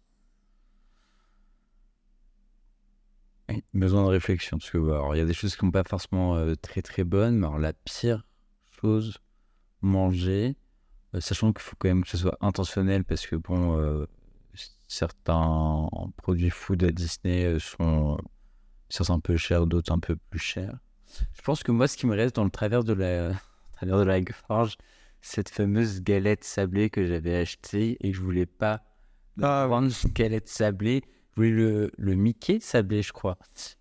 B: Et Besoin de réflexion, parce que bah, alors, il y a des choses qui sont pas forcément euh, très très bonnes, mais alors la pire chose mangée, euh, sachant qu'il faut quand même que ce soit intentionnel, parce que bon, euh, certains produits food à Disney euh, sont euh, certains un peu chers, d'autres un peu plus chers. Je pense que moi, ce qui me reste dans le travers de la, (laughs) travers de la gorge, cette fameuse galette sablée que j'avais achetée et que je voulais pas
A: Ah,
B: prendre une galette sablée. Je voulais le, le Mickey sablé, je crois.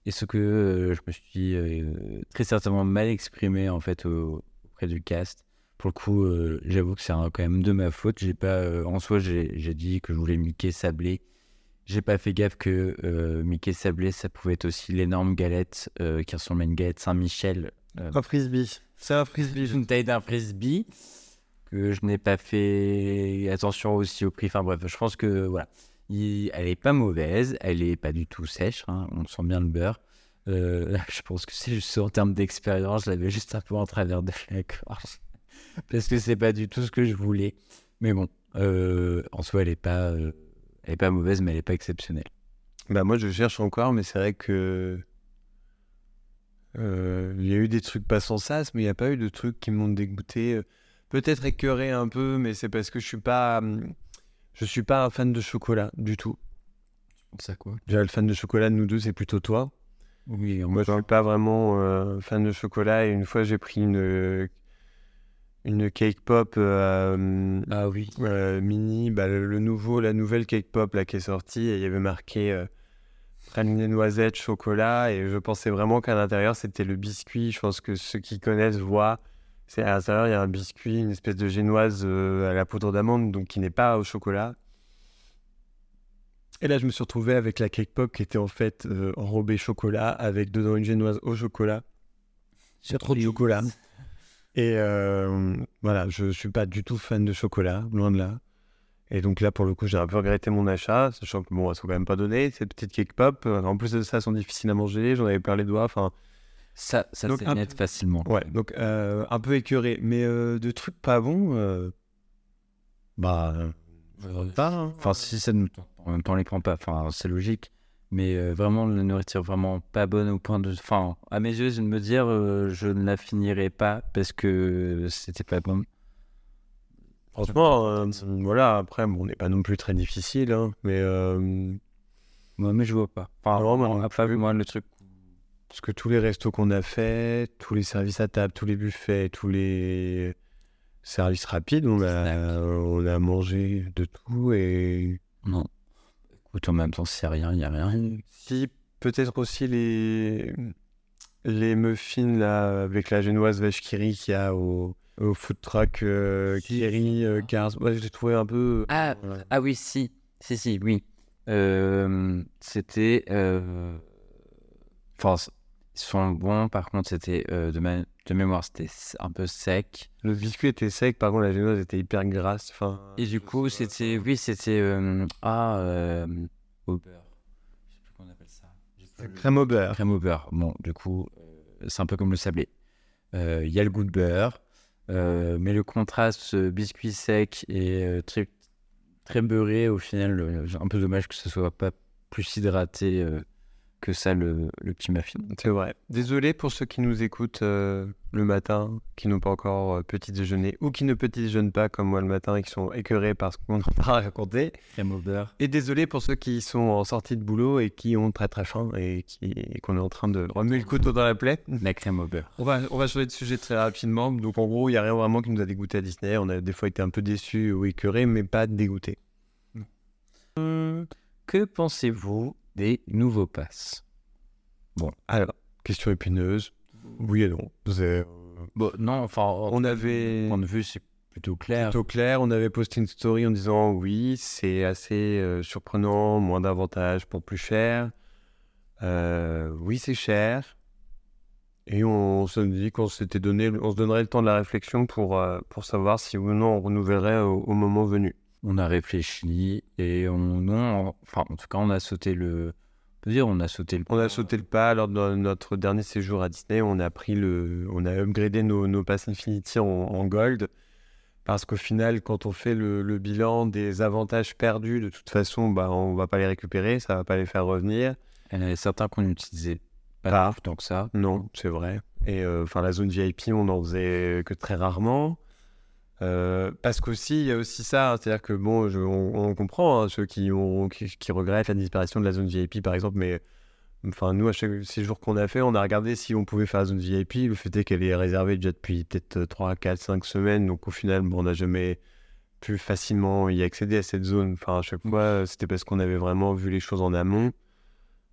B: Et ce que euh, je me suis euh, très certainement mal exprimé en fait au- auprès du cast. Pour le coup, euh, j'avoue que c'est quand même de ma faute. J'ai pas, euh, en soi, j'ai dit que je voulais Mickey sablé. J'ai pas fait gaffe que euh, Mickey sablé, ça pouvait être aussi l'énorme galette qui ressemble à une galette Saint-Michel.
A: Un frisbee. C'est un frisbee.
B: une taille d'un frisbee que je n'ai pas fait attention aussi au prix. Enfin bref, je pense que voilà, Il- elle est pas mauvaise, elle est pas du tout sèche, hein, on sent bien le beurre. Euh, (laughs) je pense que c'est juste en termes d'expérience, je l'avais juste un peu en travers de la gorge parce que c'est pas du tout ce que je voulais. Mais bon, euh, en soi, elle est pas, euh, elle est pas mauvaise, mais elle est pas exceptionnelle.
A: Bah moi je cherche encore, mais c'est vrai que euh, il y a eu des trucs pas sans sas, mais il n'y a pas eu de trucs qui m'ont dégoûté. Peut-être écœuré un peu, mais c'est parce que je suis pas, hum, je suis pas un fan de chocolat du tout.
B: Ça quoi?
A: Déjà le fan de chocolat de nous deux, c'est plutôt toi.
B: Oui,
A: Moi, je suis pas vraiment fan de chocolat. Et une fois, j'ai pris une une cake pop euh,
B: Ah oui.
A: euh, mini, bah, le, le nouveau, la nouvelle cake pop là qui est sortie. Et il y avait marqué euh, praliné noisette chocolat. Et je pensais vraiment qu'à l'intérieur c'était le biscuit. Je pense que ceux qui connaissent voient. C'est à l'intérieur il y a un biscuit, une espèce de génoise euh, à la poudre d'amande, donc qui n'est pas au chocolat. Et là, je me suis retrouvé avec la cake pop qui était en fait euh, enrobée chocolat avec dedans une génoise au chocolat. C'est trop de chocolat. Et euh, voilà, je suis pas du tout fan de chocolat, loin de là. Et donc là, pour le coup, j'ai un peu regretté mon achat, sachant que bon, elles sont quand même pas données, ces petites cake pop. En plus de ça, elles sont difficiles à manger, j'en avais plein les doigts. Enfin,
B: Ça, ça
A: Donc, un
B: facilement.
A: ouais, donc euh, un peu écœuré. Mais euh, de trucs pas bons, bah, pas. hein.
B: Enfin, si ça nous tente, en même temps, on les prend pas. Enfin, c'est logique. Mais euh, vraiment, la nourriture vraiment pas bonne au point de. Enfin, à mes yeux, de me dire, euh, je ne la finirai pas parce que c'était pas bon.
A: Franchement, euh, voilà, après, bon, on n'est pas non plus très difficile, hein, mais
B: Moi, mais je vois pas. Enfin,
A: Non, non
B: vraiment, après,
A: plus.
B: moi, le truc.
A: parce que tous les restos qu'on a fait, tous les services à table, tous les buffets, tous les services rapides, on a, on a mangé de tout et
B: Non. Écoute, en même temps, c'est rien, il n'y a rien.
A: si peut-être aussi les les muffins là avec la génoise vache kiri qu'il y a au, au food truck euh, Kiri euh, Cars. Ouais, j'ai trouvé un peu
B: Ah,
A: voilà.
B: ah oui, si. Si, si, oui. Euh, c'était. euh, Enfin, ils sont bons, par contre, c'était euh, de ma... de mémoire, c'était un peu sec.
A: Le biscuit était sec, par contre la génoise était hyper grasse. Enfin,
B: Et du coup, c'était, oui, c'était, euh, ah, euh, au beurre. Je sais plus comment on appelle ça. Le-
A: crème au beurre.
B: Crème au beurre. Bon, du coup, euh, c'est un peu comme le sablé. Euh, Il y a le goût de beurre, euh, mais le contraste biscuit sec et euh, très, très beurré, au final, euh, un peu dommage que ce soit pas plus hydraté euh, que ça, le, le petit muffin.
A: C'est vrai. Désolé pour ceux qui nous écoutent euh, le matin, qui n'ont pas encore euh, petit déjeuner ou qui ne petit déjeunent pas comme moi le matin et qui sont écœurés parce qu'on (laughs) en a raconté.
B: Crème au beurre.
A: Et désolé pour ceux qui sont en sortie de boulot et qui ont très très faim et qu'on est en train de remuer le couteau dans la plaie.
B: La crème au beurre.
A: On va, on va changer de sujet très rapidement. Donc en gros, il n'y a rien vraiment qui nous a dégoûté à Disney. On a des fois été un peu déçus ou écœurés, mais pas dégoûtés.
B: Que pensez-vous des nouveaux passes
A: Alors, question épineuse. Oui et non. Euh,
B: Bon, non, enfin,
A: on avait...
B: point de vue, c'est plutôt clair.
A: Plutôt clair, on avait posté une story en disant oui, c'est assez euh, surprenant, moins d'avantages pour plus cher. Euh, oui, c'est cher. Et on se dit qu'on s'était donné, on se donnerait le temps de la réflexion pour, pour savoir si ou non on renouvellerait au, au moment venu.
B: On a réfléchi et on, enfin, en tout cas, on a sauté le. On peut dire, on a sauté le.
A: On a sauté le pas lors de notre dernier séjour à Disney. On a pris le, on a upgradé nos, nos Pass Infinity en, en gold. Parce qu'au final, quand on fait le, le bilan des avantages perdus, de toute façon, bah, on va pas les récupérer, ça va pas les faire revenir.
B: Il y en avait certains qu'on n'utilisait pas
A: Ah.
B: tant que ça.
A: Non, c'est vrai. Et euh, enfin, la zone VIP, on n'en faisait que très rarement. Euh, parce qu'aussi, il y a aussi ça, hein, c'est-à-dire que bon, on, comprend hein, ceux qui, ont, qui, regrettent la disparition de la zone VIP, par exemple, mais enfin, nous, à chaque séjour qu'on a fait, on a regardé si on pouvait faire la zone VIP. Le fait est qu'elle est réservée déjà depuis peut-être 3, 4, 5 semaines, donc au final, bon, on n'a jamais pu facilement y accéder à cette zone. Enfin, à chaque fois, euh, c'était parce qu'on avait vraiment vu les choses en amont.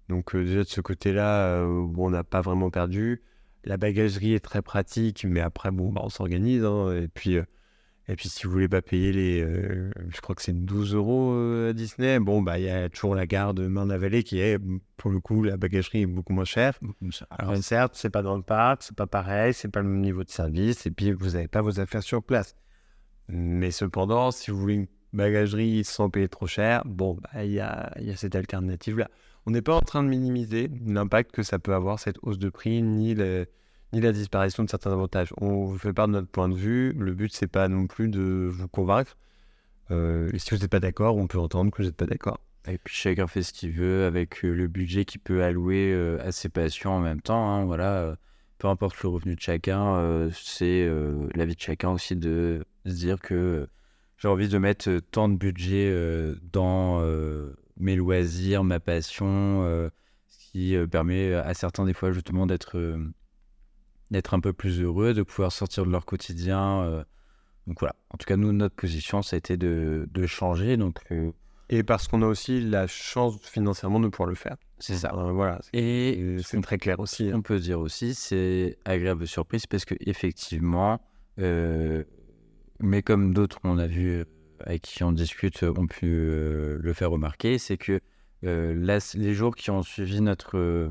A: Donc euh, déjà de ce côté-là, bon, on n'a pas vraiment perdu. La bagagerie est très pratique, mais après, bon, bah, on s'organise. hein. et, puis, et puis, si vous voulez pas payer les... euh, je crois que c'est 12 euros euh, à Disney, bon, bah, il y a toujours la gare de Marne-la-Vallée qui est, pour le coup, la bagagerie est beaucoup moins chère. Alors certes, c'est pas dans le parc, c'est pas pareil, c'est pas le même niveau de service, et puis vous n'avez pas vos affaires sur place. Mais cependant, si vous voulez une bagagerie sans payer trop cher, bon, bah, il y, a, il y a cette alternative-là. On n'est pas en train de minimiser l'impact que ça peut avoir, cette hausse de prix, ni, le- ni la disparition de certains avantages. On vous fait part de notre point de vue. Le but, c'est pas non plus de vous convaincre. Euh, et si vous n'êtes pas d'accord, on peut entendre que vous n'êtes pas d'accord.
B: Et puis chacun fait ce qu'il veut avec euh, le budget qu'il peut allouer euh, à ses patients en même temps. hein, voilà, peu importe le revenu de chacun, c'est la vie de chacun aussi de se dire que j'ai envie de mettre tant de budget dans mes loisirs, ma passion, ce qui permet à certains des fois justement d'être d'être un peu plus heureux, de pouvoir sortir de leur quotidien. euh. donc voilà, en tout cas nous notre position ça a été de, de changer. Donc euh,
A: Et parce qu'on a aussi la chance financièrement de pouvoir le faire.
B: c'est ça.
A: Euh, voilà,
B: Et
A: et
B: ce
A: c'est très clair aussi. Hein.
B: qu'on peut dire aussi, c'est agréable surprise parce que effectivement, euh, mais comme d'autres on a vu avec qui on discute ont pu euh, le faire remarquer, c'est que là, les jours qui ont suivi notre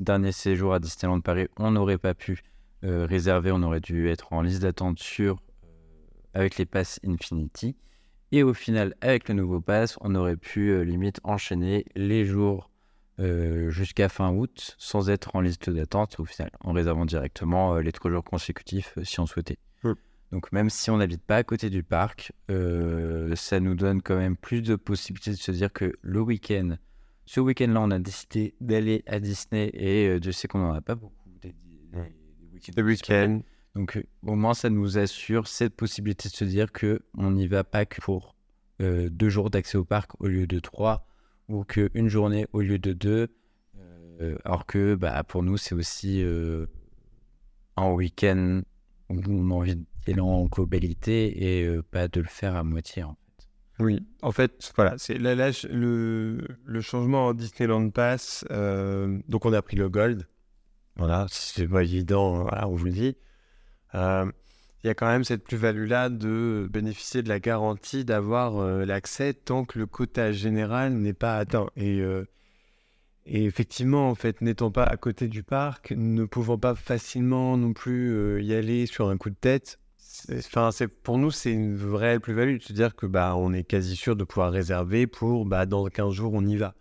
B: dernier séjour à Disneyland Paris, on n'aurait pas pu euh, réserver, on aurait dû être en liste d'attente sur euh, avec les passes Infinity. Et au final, avec le nouveau pass, on aurait pu euh, limite enchaîner les jours euh, jusqu'à fin août sans être en liste d'attente au final, en réservant directement euh, les trois jours consécutifs si on souhaitait.
A: Mm.
B: Donc même si on n'habite pas à côté du parc, ça nous donne quand même plus de possibilités de se dire que le week-end, ce week-end-là, on a décidé d'aller à Disney et je sais qu'on n'en a pas beaucoup
A: Le week-end,
B: Donc au moins ça nous assure cette possibilité de se dire que on n'y va pas que pour euh, deux jours d'accès au parc au lieu de trois ou qu'une journée au lieu de deux. Euh, alors que bah, pour nous c'est aussi euh, un week-end où on a envie aller en globalité et euh, pas de le faire à moitié. en fait.
A: Oui, en fait, voilà, c'est là, le, le changement en Disneyland Pass. euh, donc, on a pris le Gold. Voilà, c'est pas évident, on vous le dit. Euh, Il y a quand même cette plus-value-là de bénéficier de la garantie d'avoir euh, l'accès tant que le quota général n'est pas atteint. Et, euh, Et effectivement, en fait, n'étant pas à côté du parc, ne pouvant pas facilement non plus y aller sur un coup de tête, enfin, pour nous, c'est une vraie plus-value de se dire que bah, on est quasi sûr de pouvoir réserver pour bah, dans 15 jours, on y va.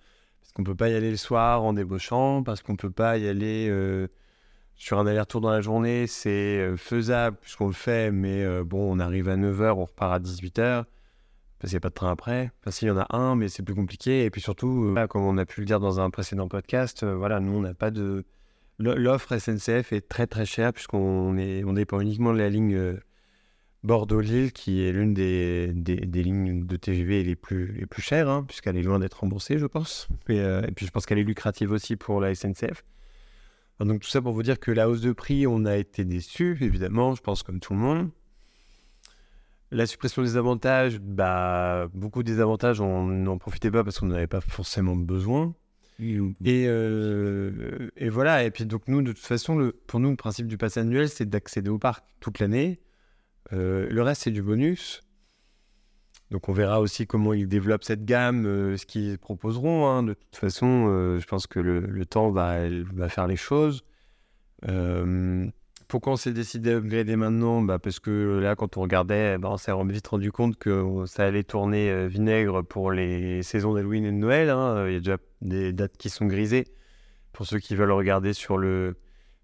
A: Qu'on peut pas y aller le soir en débauchant, parce qu'on peut pas y aller euh, sur un aller-retour dans la journée, c'est euh, faisable puisqu'on le fait, mais bon, on arrive à 9h, on repart à 18h parce qu'il n'y a pas de train après. Enfin, s'il y en a un, mais c'est plus compliqué. Et puis surtout, euh, comme on a pu le dire dans un précédent podcast, euh, voilà, nous, on n'a pas de. L'offre SNCF est très très chère, puisqu'on on dépend uniquement de la ligne euh, Bordeaux-Lille, qui est l'une des, des, lignes de TGV les plus, les plus chères, hein, puisqu'elle est loin d'être remboursée, je pense. Et, et puis je pense qu'elle est lucrative aussi pour la SNCF. Donc tout ça pour vous dire que la hausse de prix, on a été déçus, évidemment, je pense comme tout le monde. La suppression des avantages, bah, beaucoup des avantages, on n'en profitait pas parce qu'on n'en avait pas forcément besoin. Et, euh, et, voilà, et puis donc nous, de toute façon, le, pour nous, le principe du pass annuel, c'est d'accéder au parc toute l'année. Euh, le reste, c'est du bonus. Donc on verra aussi comment ils développent cette gamme, euh, ce qu'ils proposeront. Hein. De toute façon, je pense que le, temps va, faire les choses. Pourquoi on s'est décidé d'upgrader maintenant? Bah Parce que là, quand on regardait, bah, on s'est vite rendu compte que ça allait tourner euh, vinaigre pour les saisons d'Halloween et de Noël. Hein. Il y a déjà des dates qui sont grisées. Pour ceux qui veulent regarder sur le,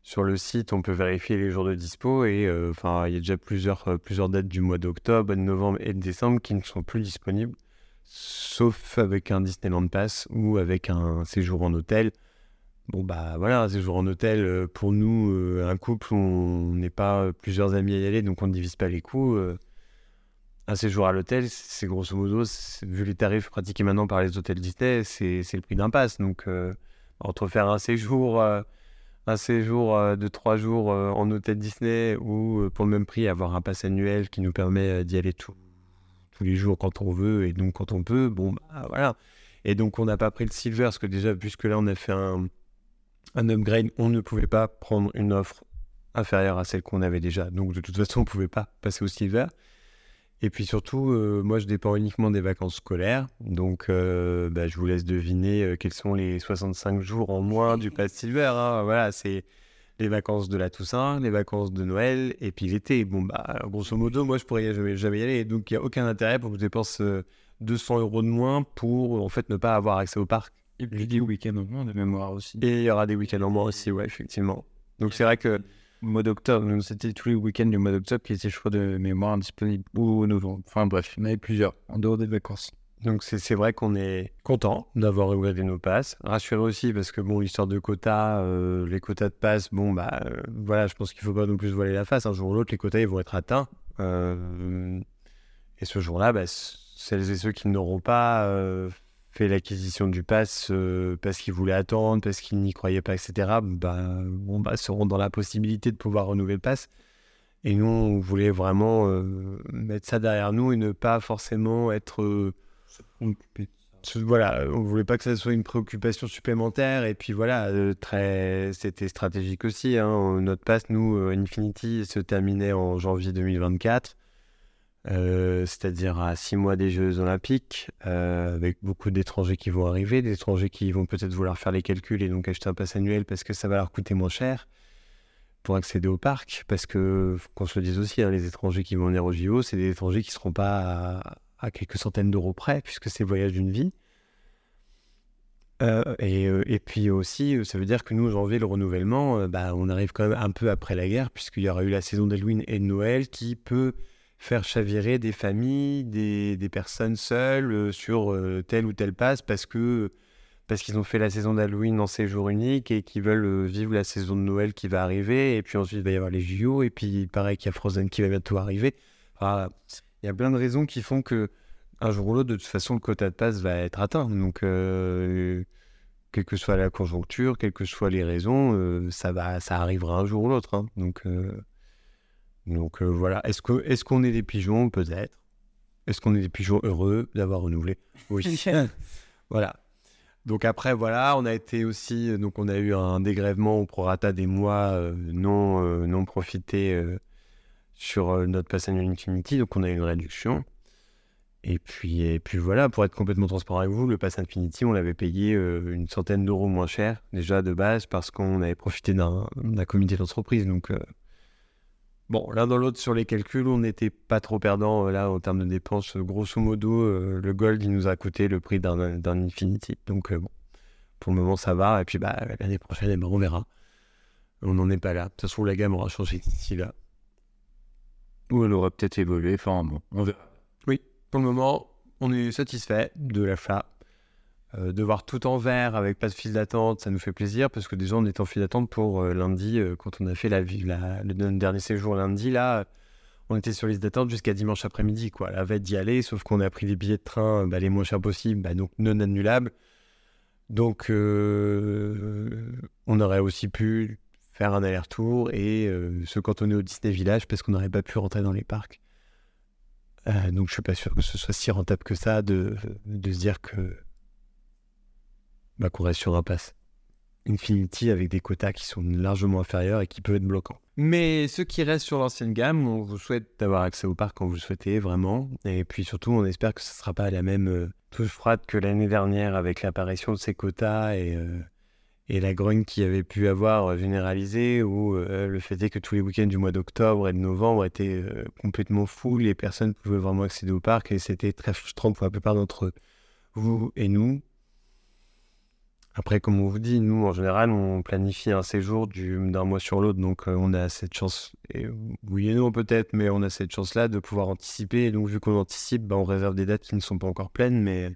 A: sur le site, on peut vérifier les jours de dispo. Et euh, enfin, il y a déjà plusieurs, euh, plusieurs dates du mois d'octobre, de novembre et de décembre qui ne sont plus disponibles, sauf avec un Disneyland Pass ou avec un séjour en hôtel. Bon, bah voilà, un séjour en hôtel, euh, pour nous, un couple, on n'est pas plusieurs amis à y aller, donc on ne divise pas les coûts. Un séjour à l'hôtel, c'est grosso modo, vu les tarifs pratiqués maintenant par les hôtels Disney, c'est le prix d'un pass. Donc, entre faire un séjour, un séjour de trois jours en hôtel Disney ou pour le même prix, avoir un pass annuel qui nous permet d'y aller tous les jours quand on veut et donc quand on peut, bon, bah voilà. Et donc, on n'a pas pris le silver, parce que déjà, puisque là, on a fait un un upgrade, on ne pouvait pas prendre une offre inférieure à celle qu'on avait déjà. Donc de toute façon, on ne pouvait pas passer au silver. Et puis surtout, euh, moi, je dépends uniquement des vacances scolaires. Donc, euh, bah, je vous laisse deviner euh, quels sont les 65 jours en moins du pass silver. Hein. Voilà, c'est les vacances de la Toussaint, les vacances de Noël et puis l'été. Bon, bah, grosso modo, moi, je pourrais jamais, jamais y aller. Donc, il n'y a aucun intérêt pour que je dépense 200 euros de moins pour, en fait, ne pas avoir accès au parc.
B: Et puis des week-ends en moins de mémoire aussi.
A: Et il y aura des week-ends en moins aussi, ouais, effectivement. Donc c'est vrai que.
B: Mois d'octobre, c'était tous les week-ends du mois d'octobre qui étaient, je de mémoire disponibles ou novembre. Enfin bref, il y en avait plusieurs en dehors des vacances.
A: Donc c'est vrai qu'on est content d'avoir upgradé nos passes. Rassuré aussi parce que bon, l'histoire de quotas, euh, les quotas de passes, bon bah euh, voilà, je pense qu'il faut pas non plus voiler la face. Un jour ou l'autre, les quotas ils vont être atteints. Euh, et ce jour-là, bah, celles et ceux qui n'auront pas fait l'acquisition du pass euh, parce qu'ils voulaient attendre, parce qu'ils n'y croyaient pas, etc., bah, bon, bah, seront dans la possibilité de pouvoir renouveler le pass. Et nous, on voulait vraiment euh, mettre ça derrière nous et ne pas forcément être. Euh, voilà, on voulait pas que ça soit une préoccupation supplémentaire. Et puis voilà, très, c'était stratégique aussi. Hein. Notre pass, nous, Infinity, se terminait en janvier 2024. Euh, c'est-à-dire à six mois des Jeux Olympiques, euh, avec beaucoup d'étrangers qui vont arriver, des étrangers qui vont peut-être vouloir faire les calculs et donc acheter un pass annuel parce que ça va leur coûter moins cher pour accéder au parc, parce que, qu'on se le dise aussi, hein, les étrangers qui vont venir au JO, c'est des étrangers qui ne seront pas à, quelques centaines d'euros près, puisque c'est le voyage d'une vie. Euh, et, et, puis aussi, ça veut dire que nous, janvier, le renouvellement, bah, on arrive quand même un peu après la guerre, puisqu'il y aura eu la saison d'Halloween et de Noël qui peut faire chavirer des familles, des, personnes seules euh, sur euh, tel ou tel passe parce que parce qu'ils ont fait la saison d'Halloween en séjour unique et qu'ils veulent euh, vivre la saison de Noël qui va arriver. Et puis ensuite, il va y avoir les JO. Et puis, pareil qu'il y a Frozen qui va bientôt arriver. il y a plein de raisons qui font que un jour ou l'autre, de toute façon, le quota de passe va être atteint. Donc, quelle que soit la conjoncture, quelles que soient les raisons, ça, va, ça arrivera un jour ou l'autre. Hein. Donc, donc euh, voilà, est-ce qu'on est, qu'on est des pigeons? Peut-être. Est-ce qu'on est des pigeons heureux d'avoir renouvelé? Oui. (laughs) (laughs) voilà. Donc après, voilà, on a été aussi, euh, donc on a eu un dégrèvement au prorata des mois euh, non, non profités sur notre pass Infinity, donc on a eu une réduction. Et puis, et puis voilà, pour être complètement transparent avec vous, le Pass Infinity, on l'avait payé euh, une centaine d'euros moins cher déjà de base parce qu'on avait profité d'un d'un comité d'entreprise. Donc, euh, bon, l'un dans l'autre sur les calculs, on n'était pas trop perdant euh, là en termes de dépenses. Grosso modo, euh, le Gold, il nous a coûté le prix d'un Infinity. Donc, euh, bon, pour le moment, ça va. Et puis, bah, l'année prochaine, eh ben, on verra. On n'en est pas là. De toute façon, la gamme aura changé d'ici là.
B: Ou elle aurait peut-être évolué. Enfin, bon, on verra.
A: Pour le moment, on est satisfait de l'achat. Euh, de voir tout en vert avec pas de file d'attente, ça nous fait plaisir parce que déjà on était en file d'attente pour euh, lundi euh, quand on a fait le dernier séjour lundi là. On était sur liste d'attente jusqu'à dimanche après-midi, quoi. La veille d'y aller, sauf qu'on a pris des billets de train bah, les moins chers possibles, bah, donc non annulables. Donc, on aurait aussi pu faire un aller-retour et se cantonner au Disney Village parce qu'on n'aurait pas pu rentrer dans les parcs. Donc, je suis pas sûr que ce soit si rentable que ça de, de se dire que bah, qu'on reste sur un pass Infinity avec des quotas qui sont largement inférieurs et qui peuvent être bloquants. Mais ceux qui restent sur l'ancienne gamme, on vous souhaite d'avoir accès au parc quand vous le souhaitez vraiment. Et puis surtout, on espère que ce ne sera pas la même euh, touche froide que l'année dernière avec l'apparition de ces quotas et, euh, et la grogne qu'il y avait pu avoir euh, généralisée, où euh, le fait est que tous les week-ends du mois d'octobre et de novembre étaient complètement fous, les personnes pouvaient vraiment accéder au parc et c'était très frustrant pour la plupart d'entre vous et nous. Après, comme on vous dit, nous, en général, on planifie un séjour du- d'un mois sur l'autre, donc euh, on a cette chance, et oui et non peut-être, mais on a cette chance-là de pouvoir anticiper. Et donc, vu qu'on anticipe, bah, on réserve des dates qui ne sont pas encore pleines, mais,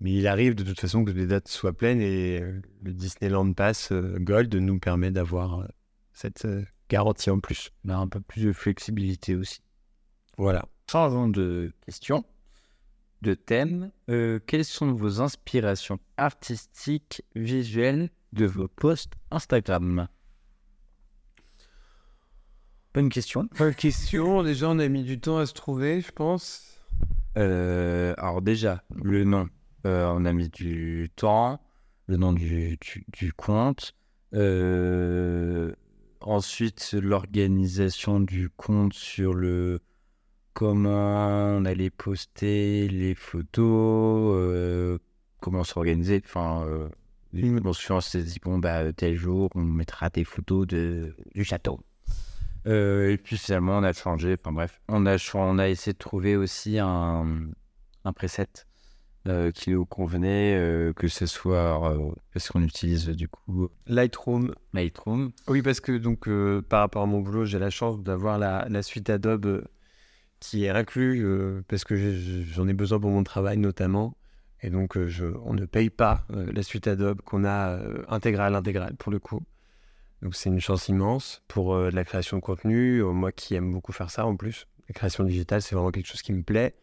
A: mais il arrive de toute façon que les dates soient pleines et euh, le Disneyland Pass euh, Gold nous permet d'avoir cette garantie en plus.
B: On a un peu plus de flexibilité aussi.
A: Voilà.
B: Changeons de question, de thème. Euh, quelles sont vos inspirations artistiques, visuelles de vos posts Instagram? Bonne question.
A: Bonne question. Déjà, on a mis du temps à se trouver, je pense.
B: Euh, alors déjà, le nom, euh, on a mis du temps, le nom du, du, du compte. Ensuite, l'organisation du compte sur le comment on allait poster les photos, euh, comment s'organiser. Enfin, euh, me souviens, on s'est dit, bon, bah, tel jour, on mettra des photos de, du château. Euh, et puis finalement, on a changé. Enfin bref, on a, on a essayé de trouver aussi un, un preset euh, qui nous convenait, euh, que ce soit parce qu'on utilise du coup
A: Lightroom,
B: Lightroom.
A: Oui, parce que donc par rapport à mon boulot, j'ai la chance d'avoir la, la suite Adobe qui est inclue euh, parce que j'en ai besoin pour mon travail notamment. Et donc, euh, je, on ne paye pas euh, la suite Adobe qu'on a intégrale, intégrale pour le coup. Donc, c'est une chance immense pour de la création de contenu. Moi qui aime beaucoup faire ça en plus. La création digitale, c'est vraiment quelque chose qui me plaît.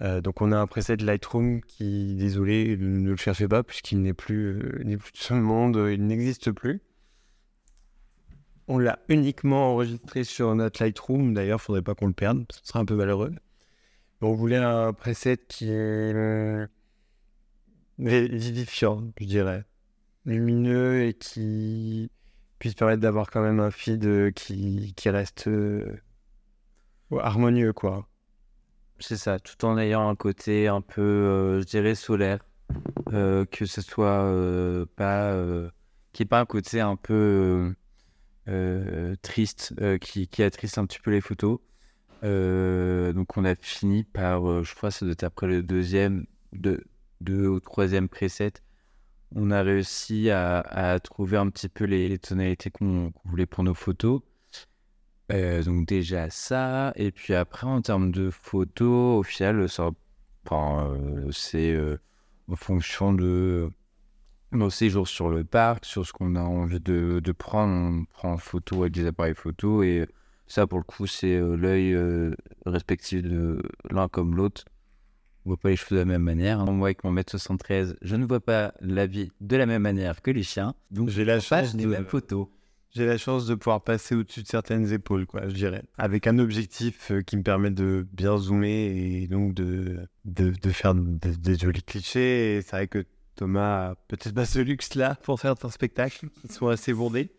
A: Donc, on a un preset Lightroom qui, désolé, ne le cherchez pas puisqu'il n'est plus, n'est plus de ce monde, il n'existe plus. On l'a uniquement enregistré sur notre Lightroom. D'ailleurs, faudrait pas qu'on le perde. Ce serait un peu malheureux. On voulait un preset qui est vi- vivifiant, je dirais. Lumineux et qui puisse permettre d'avoir quand même un feed euh, qui, qui reste euh, harmonieux, quoi.
B: C'est ça, tout en ayant un côté un peu, euh, je dirais, solaire. Que ce soit pas. qui ait pas un côté un peu triste, euh, qui, qui attriste un petit peu les photos. Euh, donc on a fini par, euh, je crois, ça doit être après le deuxième, deux, deux ou troisième preset. On a réussi à, trouver un petit peu les, tonalités qu'on voulait pour nos photos. Euh, donc déjà ça, et puis après en termes de photos, au final, euh, c'est euh, en fonction de nos séjours sur le parc, sur ce qu'on a envie de, de prendre, on prend en photo avec des appareils photo, et ça pour le coup c'est euh, l'œil euh, respectif de l'un comme l'autre. On voit pas les cheveux de la même manière. hein. Moi avec mon mètre 73, je ne vois pas la vie de la même manière que les chiens, donc
A: J'ai la chance de-
B: mêmes photos.
A: J'ai la chance de pouvoir passer au-dessus de certaines épaules, quoi, je dirais. Avec un objectif euh, qui me permet de bien zoomer et donc de, de, de faire de- des jolis clichés. Et c'est vrai que Thomas a peut-être pas ce luxe-là pour faire un spectacle. Ils sont assez bondés.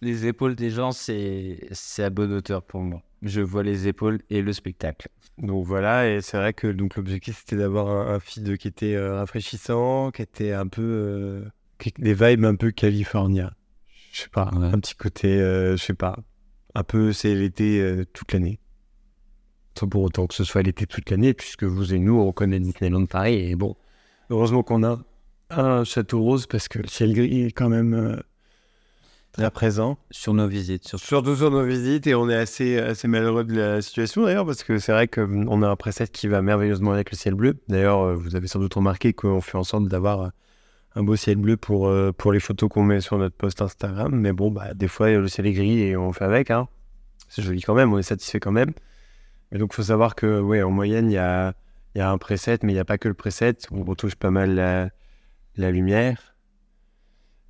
B: Les épaules des gens, c'est à bonne hauteur pour moi. Je vois les épaules et le spectacle.
A: Donc voilà, et c'est vrai que donc l'objectif c'était d'avoir un, un feed qui était euh, rafraîchissant, qui était un peu euh, qui- des vibes un peu californien. Je sais pas,
B: Ouais.
A: un petit côté, euh, je sais pas, un peu c'est l'été euh, toute l'année. Sans pour autant que ce soit l'été toute l'année, puisque vous et nous on connaît Disneyland Paris et bon, heureusement qu'on a un château rose parce que le ciel gris est quand même euh, très présent.
B: Sur nos visites, sur
A: Surtout sur nos visites, et on est assez, assez malheureux de la situation d'ailleurs, parce que c'est vrai qu'on a un preset qui va merveilleusement avec le ciel bleu. D'ailleurs, euh, vous avez sans doute remarqué qu'on fait en sorte d'avoir euh, un beau ciel bleu pour, euh, pour les photos qu'on met sur notre post Instagram. Mais bon, bah, des fois, le ciel est gris et on fait avec. Hein. C'est joli quand même, on est satisfait quand même. Mais donc, il faut savoir que, ouais, en moyenne, il y a, il y a un preset, mais il n'y a pas que le preset. On retouche pas mal la, la lumière,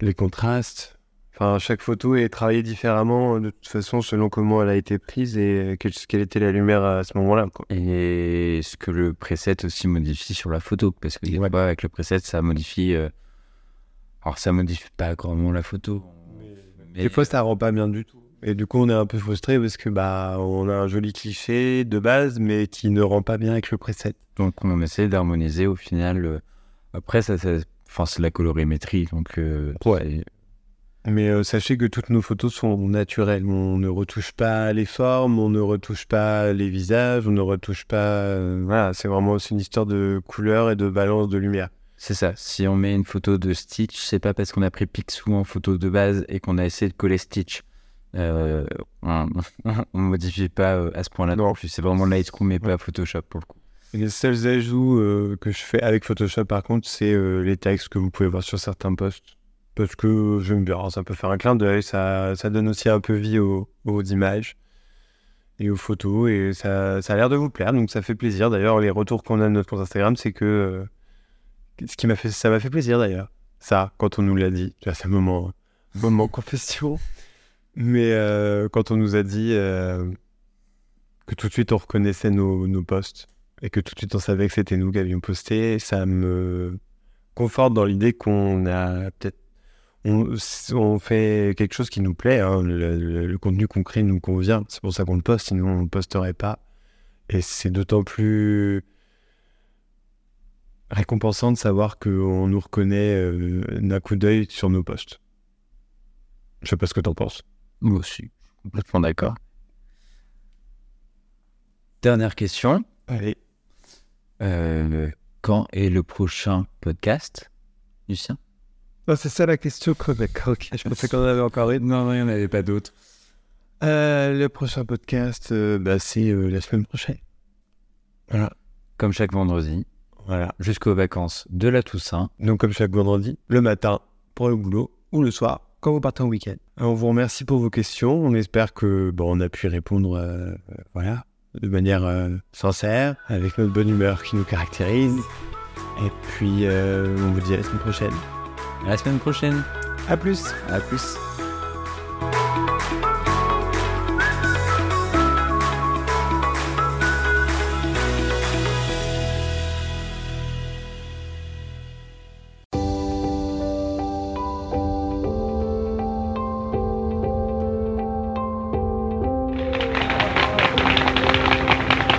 A: les contrastes. Enfin, chaque photo est travaillée différemment de toute façon selon comment elle a été prise et quelle, quelle était la lumière à ce moment-là.
B: Et ce que le preset aussi modifie sur la photo, parce que
A: Ouais.
B: avec le preset, ça modifie. euh, Alors, ça modifie pas grandement la photo. Mais-
A: Des fois, ça rend pas bien du tout. Et du coup, on est un peu frustré parce que bah, on a un joli cliché de base, mais qui ne rend pas bien avec le preset.
B: Donc, on essaie d'harmoniser au final. euh, Après, ça, ça- enfin, c'est la colorimétrie. Donc, euh,
A: Mais euh, sachez que toutes nos photos sont naturelles. On ne retouche pas les formes, on ne retouche pas les visages, on ne retouche pas. euh, voilà, c'est vraiment aussi une histoire de couleur et de balance de lumière.
B: c'est ça. Si on met une photo de Stitch, c'est pas parce qu'on a pris Picsou en photo de base et qu'on a essayé de coller Stitch. Euh, on, (laughs) on modifie pas à ce point-là.
A: Non.
B: C'est vraiment Lightroom mais pas Photoshop pour le coup.
A: Les seuls ajouts euh, que je fais avec Photoshop, par contre, c'est euh, les textes que vous pouvez voir sur certains posts. Parce que j'aime bien, ça peut faire un clin d'œil, ça, donne aussi un peu vie aux, images et aux photos, et ça, a l'air de vous plaire, donc ça fait plaisir. D'ailleurs, les retours qu'on a de notre compte Instagram, c'est que euh, ce qui m'a fait, ça m'a fait plaisir d'ailleurs. Ça, quand on nous l'a dit, c'est un moment, moment confession. Mais quand on nous a dit que tout de suite on reconnaissait nos, nos posts et que tout de suite on savait que c'était nous qui avions posté, ça me conforte dans l'idée qu'on a peut-être on, on fait quelque chose qui nous plaît, hein. le, le- le contenu qu'on crée nous convient, c'est pour ça qu'on le poste, sinon on ne le posterait pas. Et c'est d'autant plus récompensant de savoir qu'on nous reconnaît euh, d'un coup d'œil sur nos posts. Je sais pas ce que t'en penses.
B: Moi aussi, complètement d'accord. Dernière question.
A: Allez.
B: Euh, quand est le prochain podcast, Lucien?
A: Ah, c'est ça la question. D'accord, ok. Je pensais qu'on en avait encore une.
B: Non, il n'y en avait pas d'autres.
A: Euh, le prochain podcast, euh, bah, c'est euh, la semaine prochaine. Voilà.
B: Comme chaque vendredi,
A: Voilà.
B: jusqu'aux vacances de la Toussaint.
A: Donc, comme chaque vendredi, le matin pour le boulot ou le soir quand vous partez en week-end. On vous remercie pour vos questions. On espère que bon, on a pu répondre voilà, de manière euh, sincère, avec notre bonne humeur qui nous caractérise. Et puis, euh, on vous dit à la semaine prochaine.
B: À la semaine prochaine.
A: À plus.
B: À plus.